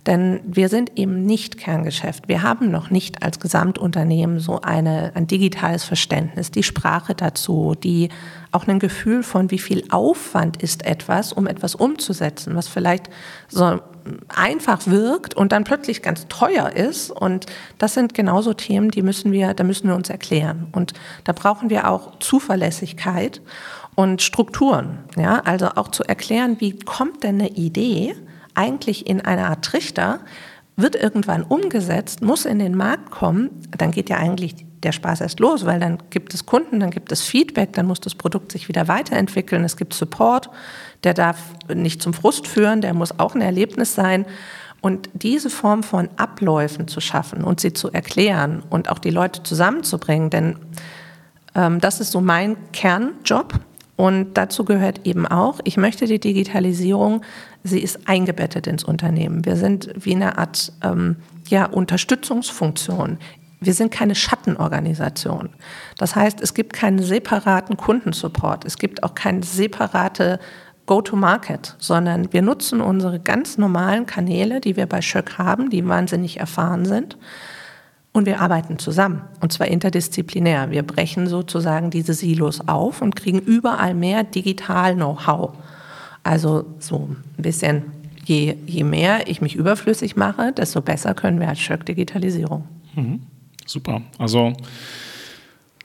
Denn wir sind eben nicht Kerngeschäft. Wir haben noch nicht als Gesamtunternehmen so eine, ein digitales Verständnis, die Sprache dazu, die auch ein Gefühl von, wie viel Aufwand ist etwas, um etwas umzusetzen, was vielleicht so einfach wirkt und dann plötzlich ganz teuer ist. Und das sind genauso Themen, die müssen wir, da müssen wir uns erklären. Und da brauchen wir auch Zuverlässigkeit und Strukturen. Ja, also auch zu erklären, wie kommt denn eine Idee eigentlich in eine Art Trichter, wird irgendwann umgesetzt, muss in den Markt kommen, dann geht ja eigentlich der Spaß erst los, weil dann gibt es Kunden, dann gibt es Feedback, dann muss das Produkt sich wieder weiterentwickeln, es gibt Support, der darf nicht zum Frust führen, der muss auch ein Erlebnis sein. Und diese Form von Abläufen zu schaffen und sie zu erklären und auch die Leute zusammenzubringen, denn ähm, das ist so mein Kernjob. Und dazu gehört eben auch, ich möchte die Digitalisierung, sie ist eingebettet ins Unternehmen. Wir sind wie eine Art ähm, ja, Unterstützungsfunktion. Wir sind keine Schattenorganisation. Das heißt, es gibt keinen separaten Kundensupport. Es gibt auch keine separate Go-to-Market, sondern wir nutzen unsere ganz normalen Kanäle, die wir bei Schöck haben, die wahnsinnig erfahren sind. Und wir arbeiten zusammen, und zwar interdisziplinär. Wir brechen sozusagen diese Silos auf und kriegen überall mehr Digital-Know-how. Also so ein bisschen, je, je mehr ich mich überflüssig mache, desto besser können wir als Schöck Digitalisierung. Mhm. Super. Also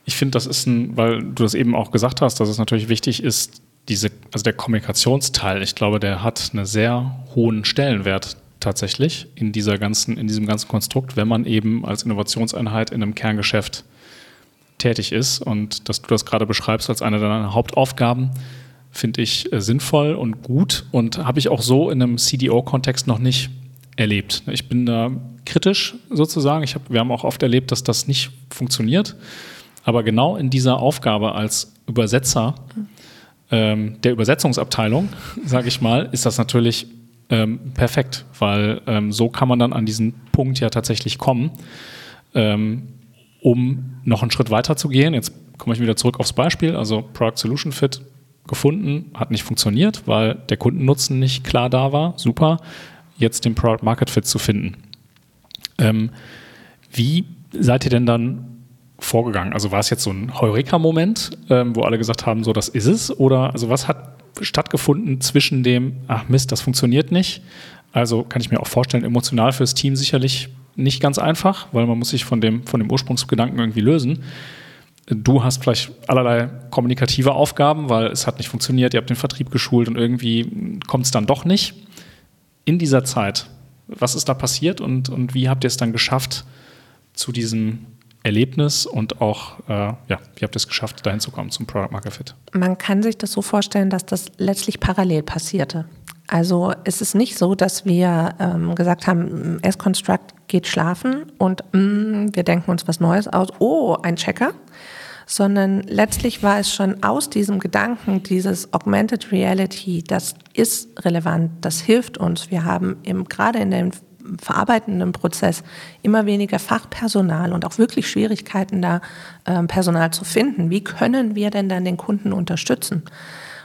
ich finde, das ist ein, weil du das eben auch gesagt hast, dass es natürlich wichtig ist, diese, also der Kommunikationsteil, ich glaube, der hat einen sehr hohen Stellenwert tatsächlich in dieser ganzen, in diesem ganzen Konstrukt, wenn man eben als Innovationseinheit in einem Kerngeschäft tätig ist. Und dass du das gerade beschreibst als eine deiner Hauptaufgaben, finde ich äh, sinnvoll und gut und habe ich auch so in einem CDO-Kontext noch nicht erlebt. Ich bin da kritisch sozusagen. Ich hab, wir haben auch oft erlebt, dass das nicht funktioniert. Aber genau in dieser Aufgabe als Übersetzer ähm, der Übersetzungsabteilung, *laughs* sage ich mal, ist das natürlich ähm, perfekt, weil ähm, so kann man dann an diesen Punkt ja tatsächlich kommen, ähm, um noch einen Schritt weiter zu gehen. Jetzt komme ich wieder zurück aufs Beispiel, also Product Solution Fit gefunden, hat nicht funktioniert, weil der Kundennutzen nicht klar da war. Super, jetzt den Product Market Fit zu finden. Ähm, wie seid ihr denn dann vorgegangen? Also war es jetzt so ein Heureka-Moment, ähm, wo alle gesagt haben, so das ist es? Oder also was hat stattgefunden zwischen dem, ach Mist, das funktioniert nicht? Also kann ich mir auch vorstellen, emotional fürs Team sicherlich nicht ganz einfach, weil man muss sich von dem, von dem Ursprungsgedanken irgendwie lösen. Du hast vielleicht allerlei kommunikative Aufgaben, weil es hat nicht funktioniert, ihr habt den Vertrieb geschult und irgendwie kommt es dann doch nicht. In dieser Zeit, was ist da passiert und, und wie habt ihr es dann geschafft, zu diesem Erlebnis und auch, äh, ja, wie habt ihr es geschafft, dahin zu kommen zum Product Market Fit? Man kann sich das so vorstellen, dass das letztlich parallel passierte. Also es ist nicht so, dass wir ähm, gesagt haben, S-Construct geht schlafen und mm, wir denken uns was Neues aus. Oh, ein Checker. Sondern letztlich war es schon aus diesem Gedanken, dieses Augmented Reality, das ist relevant, das hilft uns. Wir haben eben gerade in dem verarbeitenden Prozess immer weniger Fachpersonal und auch wirklich Schwierigkeiten, da äh, Personal zu finden. Wie können wir denn dann den Kunden unterstützen?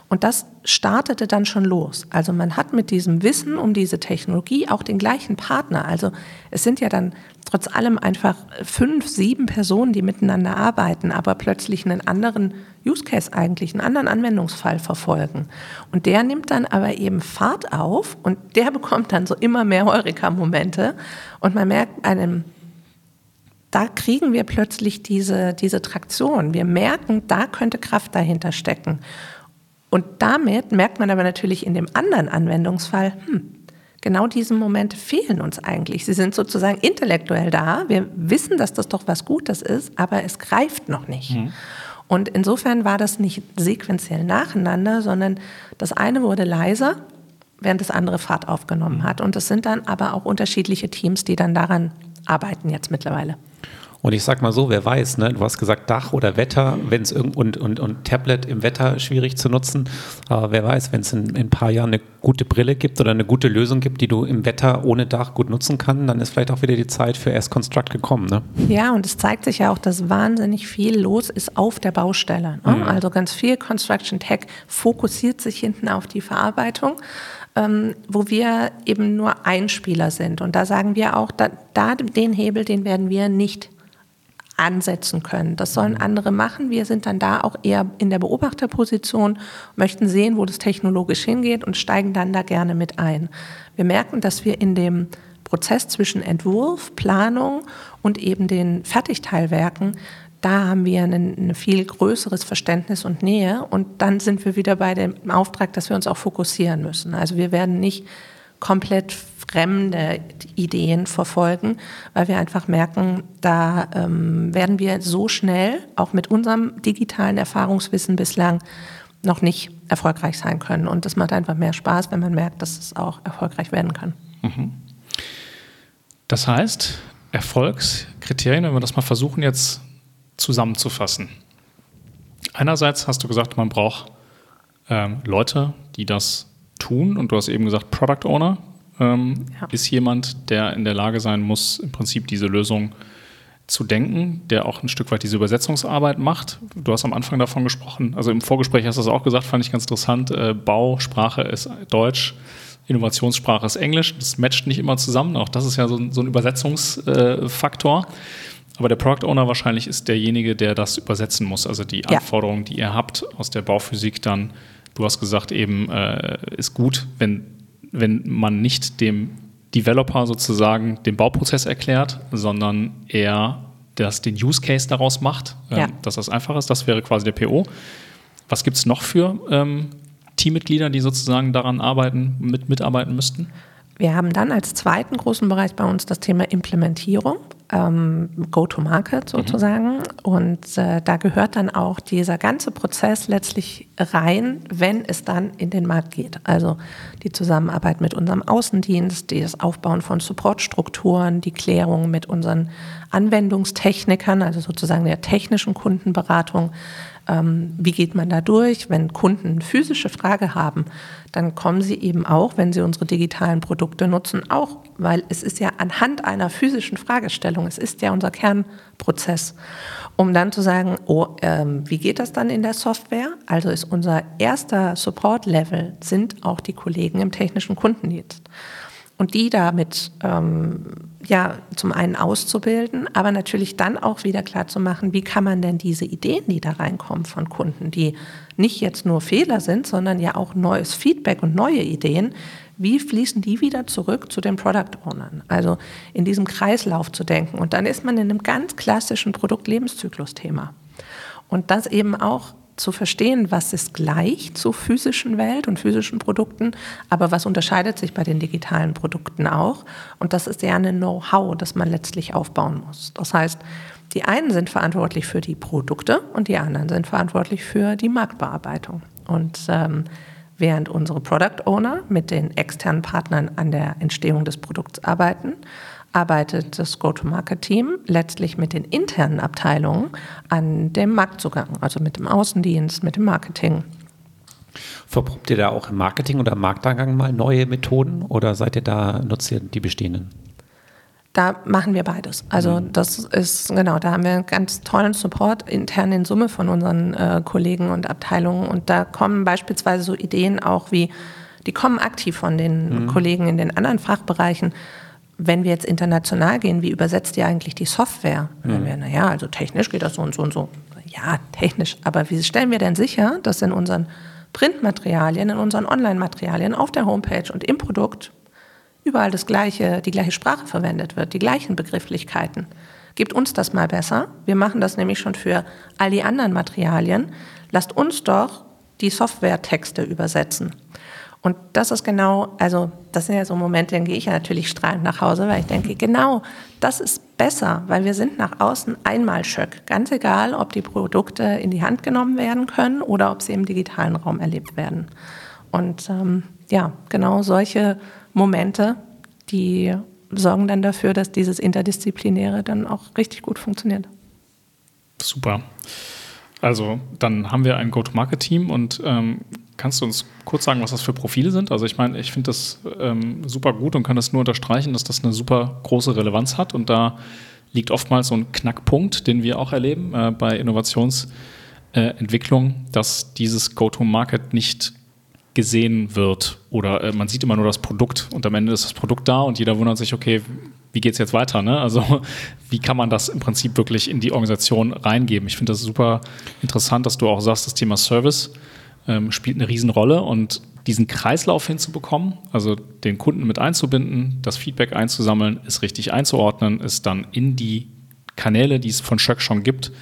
Und das startete dann schon los. Also man hat mit diesem Wissen um diese Technologie auch den gleichen Partner. Also es sind ja dann trotz allem einfach fünf, sieben Personen, die miteinander arbeiten, aber plötzlich einen anderen Use Case eigentlich, einen anderen Anwendungsfall verfolgen. Und der nimmt dann aber eben Fahrt auf und der *laughs* bekommt dann so immer mehr Heureka-Momente. Und man merkt einem, da kriegen wir plötzlich diese, diese Traktion. Wir merken, da könnte Kraft dahinter stecken. Und damit merkt man aber natürlich in dem anderen Anwendungsfall, hm, genau diese Momente fehlen uns eigentlich. Sie sind sozusagen intellektuell da. Wir wissen, dass das doch was Gutes ist, aber es greift noch nicht. Mhm. Und insofern war das nicht sequenziell nacheinander, sondern das eine wurde leiser, während das andere Fahrt aufgenommen hat. Und es sind dann aber auch unterschiedliche Teams, die dann daran arbeiten jetzt mittlerweile. Und ich sag mal so, wer weiß, ne? du hast gesagt Dach oder Wetter, wenn es und, und, und Tablet im Wetter schwierig zu nutzen, aber wer weiß, wenn es in, in, ein paar Jahren eine gute Brille gibt oder eine gute Lösung gibt, die du im Wetter ohne Dach gut nutzen kannst, dann ist vielleicht auch wieder die Zeit für S-Construct gekommen. Ne? Ja, und es zeigt sich ja auch, dass wahnsinnig viel los ist auf der Baustelle. Ne? Mhm. Also ganz viel Construction Tech fokussiert sich hinten auf die Verarbeitung. Ähm, wo wir eben nur Einspieler sind. Und da sagen wir auch, da, da den Hebel, den werden wir nicht ansetzen können. Das sollen mhm. andere machen. Wir sind dann da auch eher in der Beobachterposition, möchten sehen, wo das technologisch hingeht und steigen dann da gerne mit ein. Wir merken, dass wir in dem Prozess zwischen Entwurf, Planung und eben den Fertigteilwerken, da haben wir ein, ein viel größeres Verständnis und Nähe und dann sind wir wieder bei dem Auftrag, dass wir uns auch fokussieren müssen. Also wir werden nicht komplett fremde Ideen verfolgen, weil wir einfach merken, da ähm, werden wir so schnell, auch mit unserem digitalen Erfahrungswissen bislang, noch nicht erfolgreich sein können. Und das macht einfach mehr Spaß, wenn man merkt, dass es auch erfolgreich werden kann. Mhm. Das heißt, Erfolgskriterien, wenn wir das mal versuchen jetzt zusammenzufassen. Einerseits hast du gesagt, man braucht ähm, Leute, die das tun. Und du hast eben gesagt, Product Owner ähm, ja. ist jemand, der in der Lage sein muss, im Prinzip diese Lösung zu denken, der auch ein Stück weit diese Übersetzungsarbeit macht. Du hast am Anfang davon gesprochen, also im Vorgespräch hast du es auch gesagt, fand ich ganz interessant. Äh, Bausprache ist Deutsch, Innovationssprache ist Englisch. Das matcht nicht immer zusammen. Auch das ist ja so, so ein Übersetzungsfaktor. Äh, aber der Product Owner wahrscheinlich ist derjenige, der das übersetzen muss, also die ja. Anforderungen, die ihr habt aus der Bauphysik dann Du hast gesagt, eben äh, ist gut, wenn, wenn man nicht dem Developer sozusagen den Bauprozess erklärt, sondern er das, den Use Case daraus macht, äh, ja. dass das einfach ist. Das wäre quasi der PO. Was gibt es noch für ähm, Teammitglieder, die sozusagen daran arbeiten, mit, mitarbeiten müssten? Wir haben dann als zweiten großen Bereich bei uns das Thema Implementierung ähm, Go-to-Market sozusagen. Mhm. Und äh, da gehört dann auch dieser ganze Prozess letztlich rein, wenn es dann in den Markt geht. Also die Zusammenarbeit mit unserem Außendienst, das Aufbauen von Supportstrukturen, die Klärung mit unseren Anwendungstechnikern, also sozusagen der technischen Kundenberatung, Ähm, wie geht man da durch? Wenn Kunden physische Frage haben, dann kommen sie eben auch, wenn sie unsere digitalen Produkte nutzen, auch, weil es ist ja anhand einer physischen Fragestellung, es ist ja unser Kernprozess, um dann zu sagen, oh, ähm, wie geht das dann in der Software? Also ist unser erster Support-Level, sind auch die Kollegen im technischen Kundendienst. Und die damit ähm, ja zum einen auszubilden, aber natürlich dann auch wieder klar zu machen, wie kann man denn diese Ideen, die da reinkommen von Kunden, die nicht jetzt nur Fehler sind, sondern ja auch neues Feedback und neue Ideen, wie fließen die wieder zurück zu den Product Ownern? Also in diesem Kreislauf zu denken. Und dann ist man in einem ganz klassischen Produktlebenszyklus-Thema. Und das eben auch zu verstehen, was ist gleich zur physischen Welt und physischen Produkten, aber was unterscheidet sich bei den digitalen Produkten auch. Und das ist ja ein Know-how, das man letztlich aufbauen muss. Das heißt, die einen sind verantwortlich für die Produkte und die anderen sind verantwortlich für die Marktbearbeitung. Und ähm, während unsere Product Owner mit den externen Partnern an der Entstehung des Produkts arbeiten, arbeitet das Go-to-Market-Team letztlich mit den internen Abteilungen an dem Marktzugang, also mit dem Außendienst, mit dem Marketing. Verprobt ihr da auch im Marketing oder im Markteingang mal neue Methoden oder seid ihr da, nutzt ihr die bestehenden? Da machen wir beides. Also mhm. das ist, genau, da haben wir einen ganz tollen Support intern in Summe von unseren äh, Kollegen und Abteilungen. Und da kommen beispielsweise so Ideen auch wie, die kommen aktiv von den mhm. Kollegen in den anderen Fachbereichen wenn wir jetzt international gehen, wie übersetzt ihr eigentlich die Software? Mhm. Wir, naja, also technisch geht das so und so und so. Ja, technisch. Aber wie stellen wir denn sicher, dass in unseren Printmaterialien, in unseren Online-Materialien, auf der Homepage und im Produkt überall das gleiche, die gleiche Sprache verwendet wird, die gleichen Begrifflichkeiten? Gebt uns das mal besser. Wir machen das nämlich schon für all die anderen Materialien. Lasst uns doch die Softwaretexte übersetzen. Und das ist genau, also das sind ja so Momente, dann gehe ich ja natürlich strahlend nach Hause, weil ich denke, genau, das ist besser, weil wir sind nach außen einmal Schöck. Ganz egal, ob die Produkte in die Hand genommen werden können oder ob sie im digitalen Raum erlebt werden. Und ähm, ja, genau solche Momente, die sorgen dann dafür, dass dieses Interdisziplinäre dann auch richtig gut funktioniert. Super. Also dann haben wir ein Go-to-Market-Team und ähm, Kannst du uns kurz sagen, was das für Profile sind? Also ich meine, ich finde das ähm, super gut und kann das nur unterstreichen, dass das eine super große Relevanz hat und da liegt oftmals so ein Knackpunkt, den wir auch erleben äh, bei Innovationsentwicklung, äh, dass dieses Go-to-Market nicht gesehen wird oder äh, man sieht immer nur das Produkt und am Ende ist das Produkt da und jeder wundert sich, okay, wie geht es jetzt weiter? Ne? Also *laughs* wie kann man das im Prinzip wirklich in die Organisation reingeben? Ich finde das super interessant, dass du auch sagst, das Thema Service ähm, spielt eine Riesenrolle und diesen Kreislauf hinzubekommen, also den Kunden mit einzubinden, das Feedback einzusammeln, es richtig einzuordnen, es dann in die Kanäle, die es von Schöck schon gibt,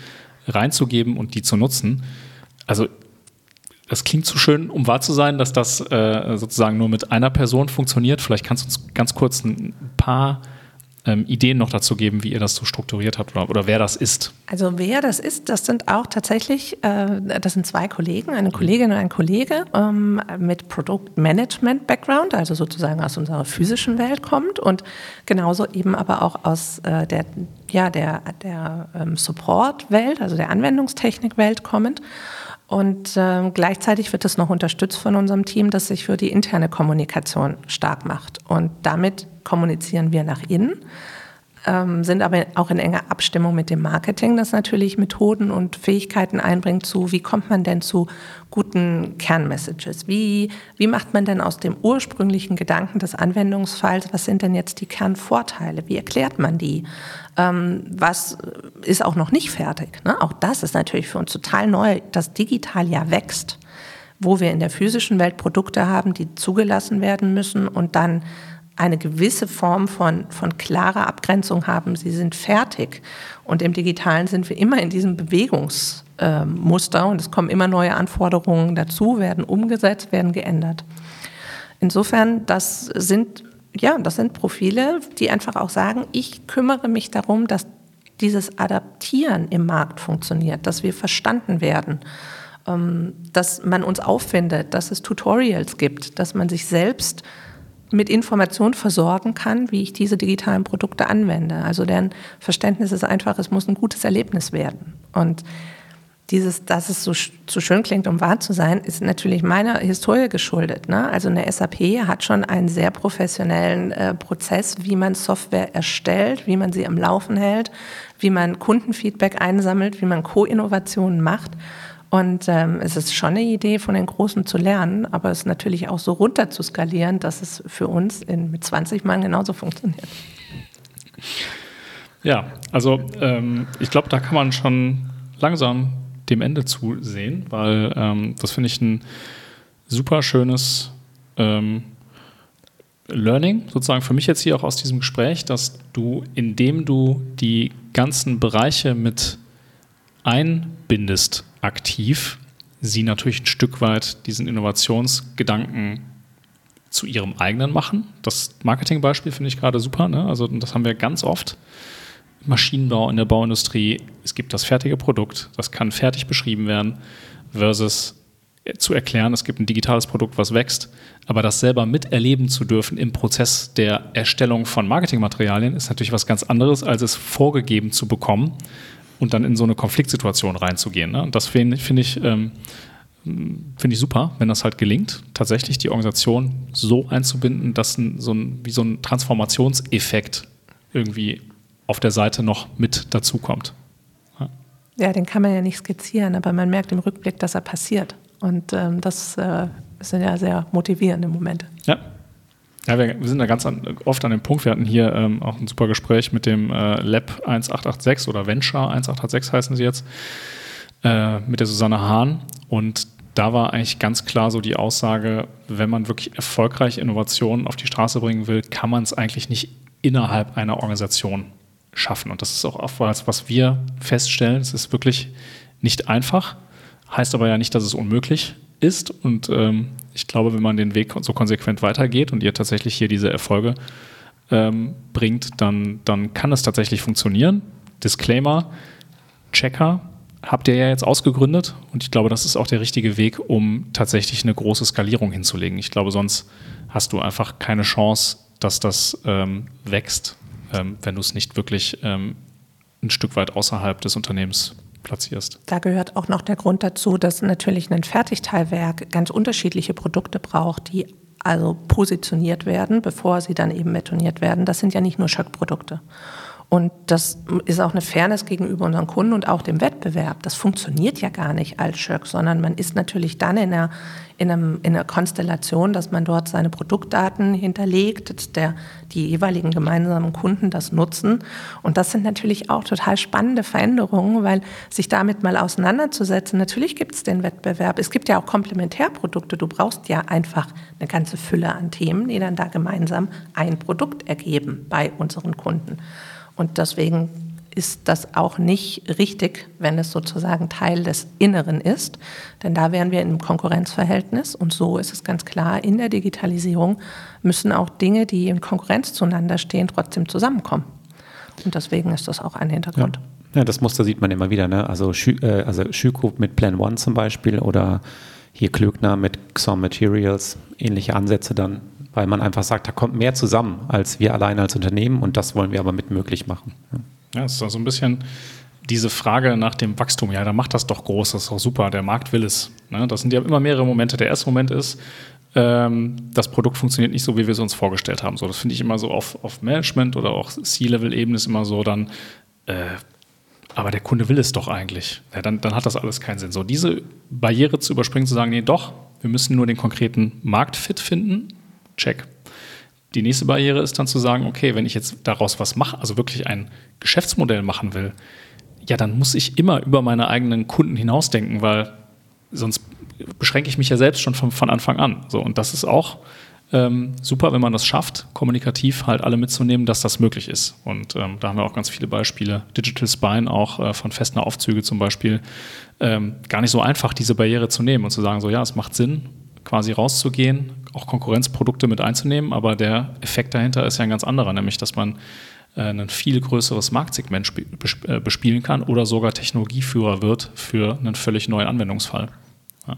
reinzugeben und die zu nutzen. Also das klingt zu schön, um wahr zu sein, dass das äh, sozusagen nur mit einer Person funktioniert. Vielleicht kannst du uns ganz kurz ein paar ähm, Ideen noch dazu geben, wie ihr das so strukturiert habt oder, oder, wer das ist? Also wer das ist, das sind auch tatsächlich, äh, das sind zwei Kollegen, eine Kollegin und ein Kollege ähm, mit Produktmanagement-Background, also sozusagen aus unserer physischen Welt kommt und genauso eben aber auch aus äh, der, ja, der, der ähm, Support-Welt, also der Anwendungstechnik-Welt kommend. Und äh, gleichzeitig wird es noch unterstützt von unserem Team, das sich für die interne Kommunikation stark macht. Und damit kommunizieren wir nach innen, ähm, sind aber auch in enger Abstimmung mit dem Marketing, das natürlich Methoden und Fähigkeiten einbringt zu, wie kommt man denn zu guten Kernmessages? Wie, wie macht man denn aus dem ursprünglichen Gedanken des Anwendungsfalls, was sind denn jetzt die Kernvorteile? Wie erklärt man die? Ähm, was ist auch noch nicht fertig? Ne? Auch das ist natürlich für uns total neu, dass digital ja wächst, wo wir in der physischen Welt Produkte haben, die zugelassen werden müssen und dann eine gewisse Form von, von klarer Abgrenzung haben. Sie sind fertig. Und im Digitalen sind wir immer in diesem Bewegungsmuster äh, und es kommen immer neue Anforderungen dazu, werden umgesetzt, werden geändert. Insofern, das sind, ja, das sind Profile, die einfach auch sagen, ich kümmere mich darum, dass dieses Adaptieren im Markt funktioniert, dass wir verstanden werden, ähm, dass man uns auffindet, dass es Tutorials gibt, dass man sich selbst mit Informationen versorgen kann, wie ich diese digitalen Produkte anwende. Also deren Verständnis ist einfach, es muss ein gutes Erlebnis werden. Und dieses, dass es so zu schön klingt, um wahr zu sein, ist natürlich meiner Historie geschuldet. Ne? Also eine SAP hat schon einen sehr professionellen äh, Prozess, wie man Software erstellt, wie man sie am Laufen hält, wie man Kundenfeedback einsammelt, wie man Co-Innovationen macht. Und ähm, es ist schon eine Idee, von den Großen zu lernen, aber es natürlich auch so runter zu skalieren, dass es für uns in, mit 20 Mann genauso funktioniert. Ja, also ähm, ich glaube, da kann man schon langsam dem Ende zusehen, weil ähm, das finde ich ein super schönes ähm, Learning, sozusagen für mich jetzt hier auch aus diesem Gespräch, dass du, indem du die ganzen Bereiche mit einbindest, aktiv, sie natürlich ein Stück weit diesen Innovationsgedanken zu ihrem eigenen machen. Das Marketingbeispiel finde ich gerade super. Ne? Also das haben wir ganz oft. Maschinenbau in der Bauindustrie. Es gibt das fertige Produkt, das kann fertig beschrieben werden, versus zu erklären, es gibt ein digitales Produkt, was wächst. Aber das selber miterleben zu dürfen im Prozess der Erstellung von Marketingmaterialien ist natürlich was ganz anderes, als es vorgegeben zu bekommen und dann in so eine Konfliktsituation reinzugehen. Ne? Und das finde find ich, ähm, find ich super, wenn das halt gelingt, tatsächlich die Organisation so einzubinden, dass ein, so ein, wie so ein Transformationseffekt irgendwie auf der Seite noch mit dazukommt. Ja. ja, den kann man ja nicht skizzieren, aber man merkt im Rückblick, dass er passiert. Und ähm, das äh, sind ja sehr motivierende Momente. Ja, ja, wir, wir sind da ganz an, oft an dem Punkt. Wir hatten hier ähm, auch ein super Gespräch mit dem äh, Lab 1886 oder Venture 1886 heißen sie jetzt, äh, mit der Susanne Hahn. Und da war eigentlich ganz klar so die Aussage, wenn man wirklich erfolgreich Innovationen auf die Straße bringen will, kann man es eigentlich nicht innerhalb einer Organisation schaffen. Und das ist auch oftmals, was wir feststellen. Es ist wirklich nicht einfach, heißt aber ja nicht, dass es unmöglich ist. Und ähm, ich glaube, wenn man den Weg so konsequent weitergeht und ihr tatsächlich hier diese Erfolge ähm, bringt, dann, dann kann es tatsächlich funktionieren. Disclaimer, Checker habt ihr ja jetzt ausgegründet und ich glaube, das ist auch der richtige Weg, um tatsächlich eine große Skalierung hinzulegen. Ich glaube, sonst hast du einfach keine Chance, dass das ähm, wächst, ähm, wenn du es nicht wirklich ähm, ein Stück weit außerhalb des Unternehmens platzierst. Da gehört auch noch der Grund dazu, dass natürlich ein Fertigteilwerk ganz unterschiedliche Produkte braucht, die also positioniert werden, bevor sie dann eben betoniert werden. Das sind ja nicht nur Schöckprodukte. Und das ist auch eine Fairness gegenüber unseren Kunden und auch dem Wettbewerb. Das funktioniert ja gar nicht als Schöck, sondern man ist natürlich dann in einer, in, einem, in einer Konstellation, dass man dort seine Produktdaten hinterlegt, dass der, die jeweiligen gemeinsamen Kunden das nutzen. Und das sind natürlich auch total spannende Veränderungen, weil sich damit mal auseinanderzusetzen, natürlich gibt es den Wettbewerb. Es gibt ja auch Komplementärprodukte. Du brauchst ja einfach eine ganze Fülle an Themen, die dann da gemeinsam ein Produkt ergeben bei unseren Kunden. Und deswegen ist das auch nicht richtig, wenn es sozusagen Teil des Inneren ist. Denn da wären wir in einem Konkurrenzverhältnis. Und so ist es ganz klar, in der Digitalisierung müssen auch Dinge, die in Konkurrenz zueinander stehen, trotzdem zusammenkommen. Und deswegen ist das auch ein Hintergrund. Ja, ja das Muster sieht man immer wieder. Ne? Also, Schü äh, also Schüko mit Plan One zum Beispiel oder hier Klöckner mit Xom Materials, ähnliche Ansätze dann weil man einfach sagt, da kommt mehr zusammen als wir allein als Unternehmen und das wollen wir aber mit möglich machen. Ja, es ist so also ein bisschen diese Frage nach dem Wachstum. Ja, da macht das doch groß, das ist doch super, der Markt will es. Ne? Das sind ja immer mehrere Momente. Der erste Moment ist, ähm, das Produkt funktioniert nicht so, wie wir es uns vorgestellt haben. So, das finde ich immer so auf, auf Management oder auch C-Level-Ebene ist immer so dann, äh, aber der Kunde will es doch eigentlich. Ja, dann, dann hat das alles keinen Sinn. So, diese Barriere zu überspringen, zu sagen, nee, doch, wir müssen nur den konkreten Marktfit finden Check. Die nächste Barriere ist dann zu sagen, okay, wenn ich jetzt daraus was mache, also wirklich ein Geschäftsmodell machen will, ja, dann muss ich immer über meine eigenen Kunden hinausdenken, weil sonst beschränke ich mich ja selbst schon von, von Anfang an. So, und das ist auch ähm, super, wenn man das schafft, kommunikativ halt alle mitzunehmen, dass das möglich ist. Und ähm, da haben wir auch ganz viele Beispiele. Digital Spine auch äh, von Festner Aufzüge zum Beispiel. Ähm, gar nicht so einfach, diese Barriere zu nehmen und zu sagen, so ja, es macht Sinn, quasi rauszugehen, auch Konkurrenzprodukte mit einzunehmen, aber der Effekt dahinter ist ja ein ganz anderer, nämlich dass man äh, ein viel größeres Marktsegment äh, bespielen kann oder sogar Technologieführer wird für einen völlig neuen Anwendungsfall. Ja,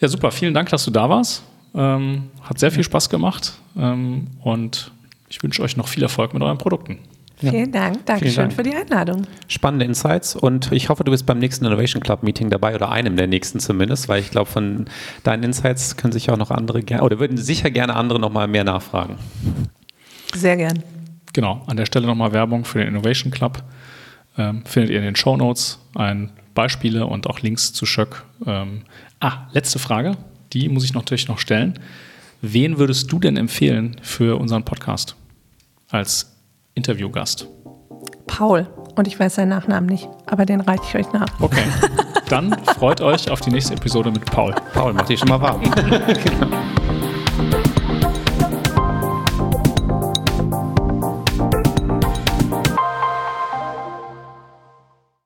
ja super, vielen Dank, dass du da warst. Ähm, hat sehr viel Spaß gemacht ähm, und ich wünsche euch noch viel Erfolg mit euren Produkten. Ja. Vielen Dank. Dankeschön Vielen Dank. für die Einladung. Spannende Insights und ich hoffe, du bist beim nächsten Innovation Club Meeting dabei oder einem der nächsten zumindest, weil ich glaube, von deinen Insights können sich auch noch andere gerne oder würden sicher gerne andere noch mal mehr nachfragen. Sehr gern. Genau, an der Stelle nochmal Werbung für den Innovation Club. Ähm, findet ihr in den Show Notes ein Beispiele und auch Links zu Schöck. Ähm, ah, letzte Frage, die muss ich natürlich noch stellen. Wen würdest du denn empfehlen für unseren Podcast als Interviewgast? Paul. Und ich weiß seinen Nachnamen nicht, aber den reiche ich euch nach. Okay, *laughs* dann freut euch auf die nächste Episode mit Paul. Paul, mach dich schon mal warm. *laughs* *laughs*